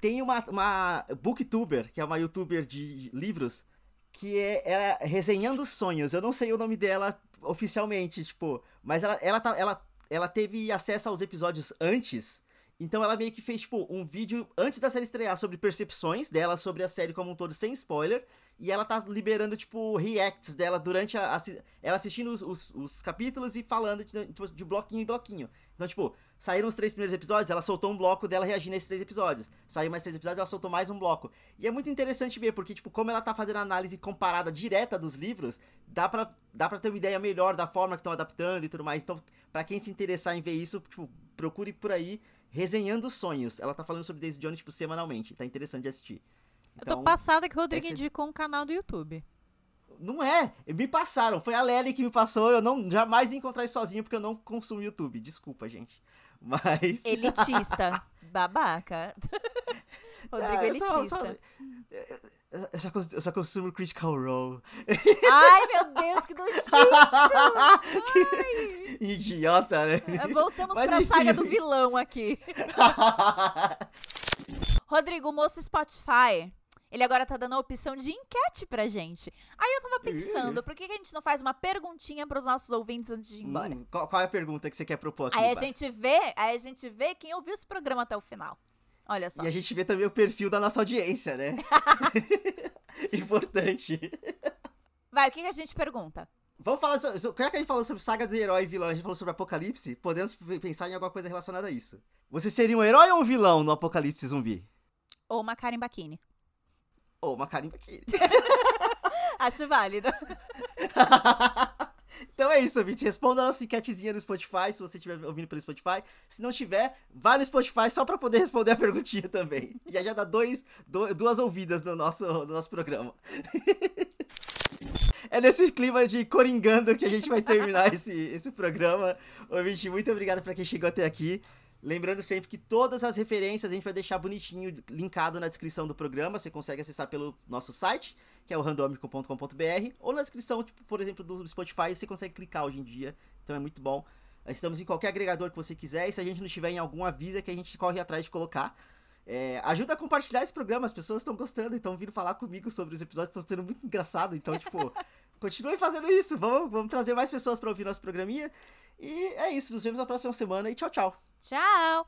Tem uma, uma booktuber, que é uma youtuber de livros, que é ela resenhando sonhos. Eu não sei o nome dela oficialmente, tipo, mas ela ela tá, ela ela teve acesso aos episódios antes. Então ela meio que fez, tipo, um vídeo antes da série estrear sobre percepções dela sobre a série como um todo, sem spoiler. E ela tá liberando, tipo, reacts dela durante a. a ela assistindo os, os, os, capítulos e falando de, de bloquinho em bloquinho. Então, tipo, saíram os três primeiros episódios, ela soltou um bloco dela reagindo a esses três episódios. Saiu mais três episódios, ela soltou mais um bloco. E é muito interessante ver, porque, tipo, como ela tá fazendo análise comparada direta dos livros, dá pra, dá pra ter uma ideia melhor da forma que estão adaptando e tudo mais. Então, para quem se interessar em ver isso, tipo, procure por aí, resenhando sonhos. Ela tá falando sobre Daisy Jones, tipo, semanalmente. Tá interessante de assistir. Então, eu tô então, passada que o Rodrigo essa... indicou um canal do YouTube. Não é, me passaram. Foi a Lely que me passou. Eu não jamais ia encontrar isso sozinho porque eu não consumo YouTube. Desculpa, gente. Mas. Elitista. Babaca. Rodrigo É, Elitista. só- só- eu só, eu só consumo Critical Role. Ai, meu Deus, que nojento! Ai. Idiota, né? Voltamos Mas pra enfim. saga do vilão aqui. Rodrigo, o moço Spotify, ele agora tá dando a opção de enquete pra gente. Aí eu tava pensando, por que, que a gente não faz uma perguntinha pros nossos ouvintes antes de ir embora? Hum, qual, qual é a pergunta que você quer propor aqui? aí a gente vê, aí a gente vê quem ouviu esse programa até o final. Olha só. E a gente vê também o perfil da nossa audiência, né? Importante. Vai, o que, que a gente pergunta? Vamos falar sobre. Já que a gente falou sobre saga de herói e vilão, a gente falou sobre apocalipse, podemos pensar em alguma coisa relacionada a isso. Você seria um herói ou um vilão no apocalipse zumbi? Ou uma Karen Bakini. Ou uma carimba aqui. Acho válido. então é isso, ouvinte. Responda a nossa enquetezinha no Spotify, se você estiver ouvindo pelo Spotify. Se não tiver, vai no Spotify só pra poder responder a perguntinha também. Aí já dá dois, do- duas ouvidas no nosso, no nosso programa. É nesse clima de coringando que a gente vai terminar esse, esse programa. Ouvinte, muito obrigado pra quem chegou até aqui. Lembrando sempre que todas as referências a gente vai deixar bonitinho, linkado na descrição do programa. Você consegue acessar pelo nosso site, que é o randomico.com.br, ou na descrição, tipo, por exemplo, do Spotify, você consegue clicar hoje em dia. Então é muito bom. Estamos em qualquer agregador que você quiser, e se a gente não tiver em algum, avisa que a gente corre atrás de colocar. É, ajuda a compartilhar esse programa, as pessoas estão gostando, estão vindo falar comigo sobre os episódios, estão sendo muito engraçado. Então, tipo, continue fazendo isso. Vamos, vamos trazer mais pessoas para ouvir nosso programinha. E é isso, nos vemos na próxima semana e tchau, tchau. Tchau!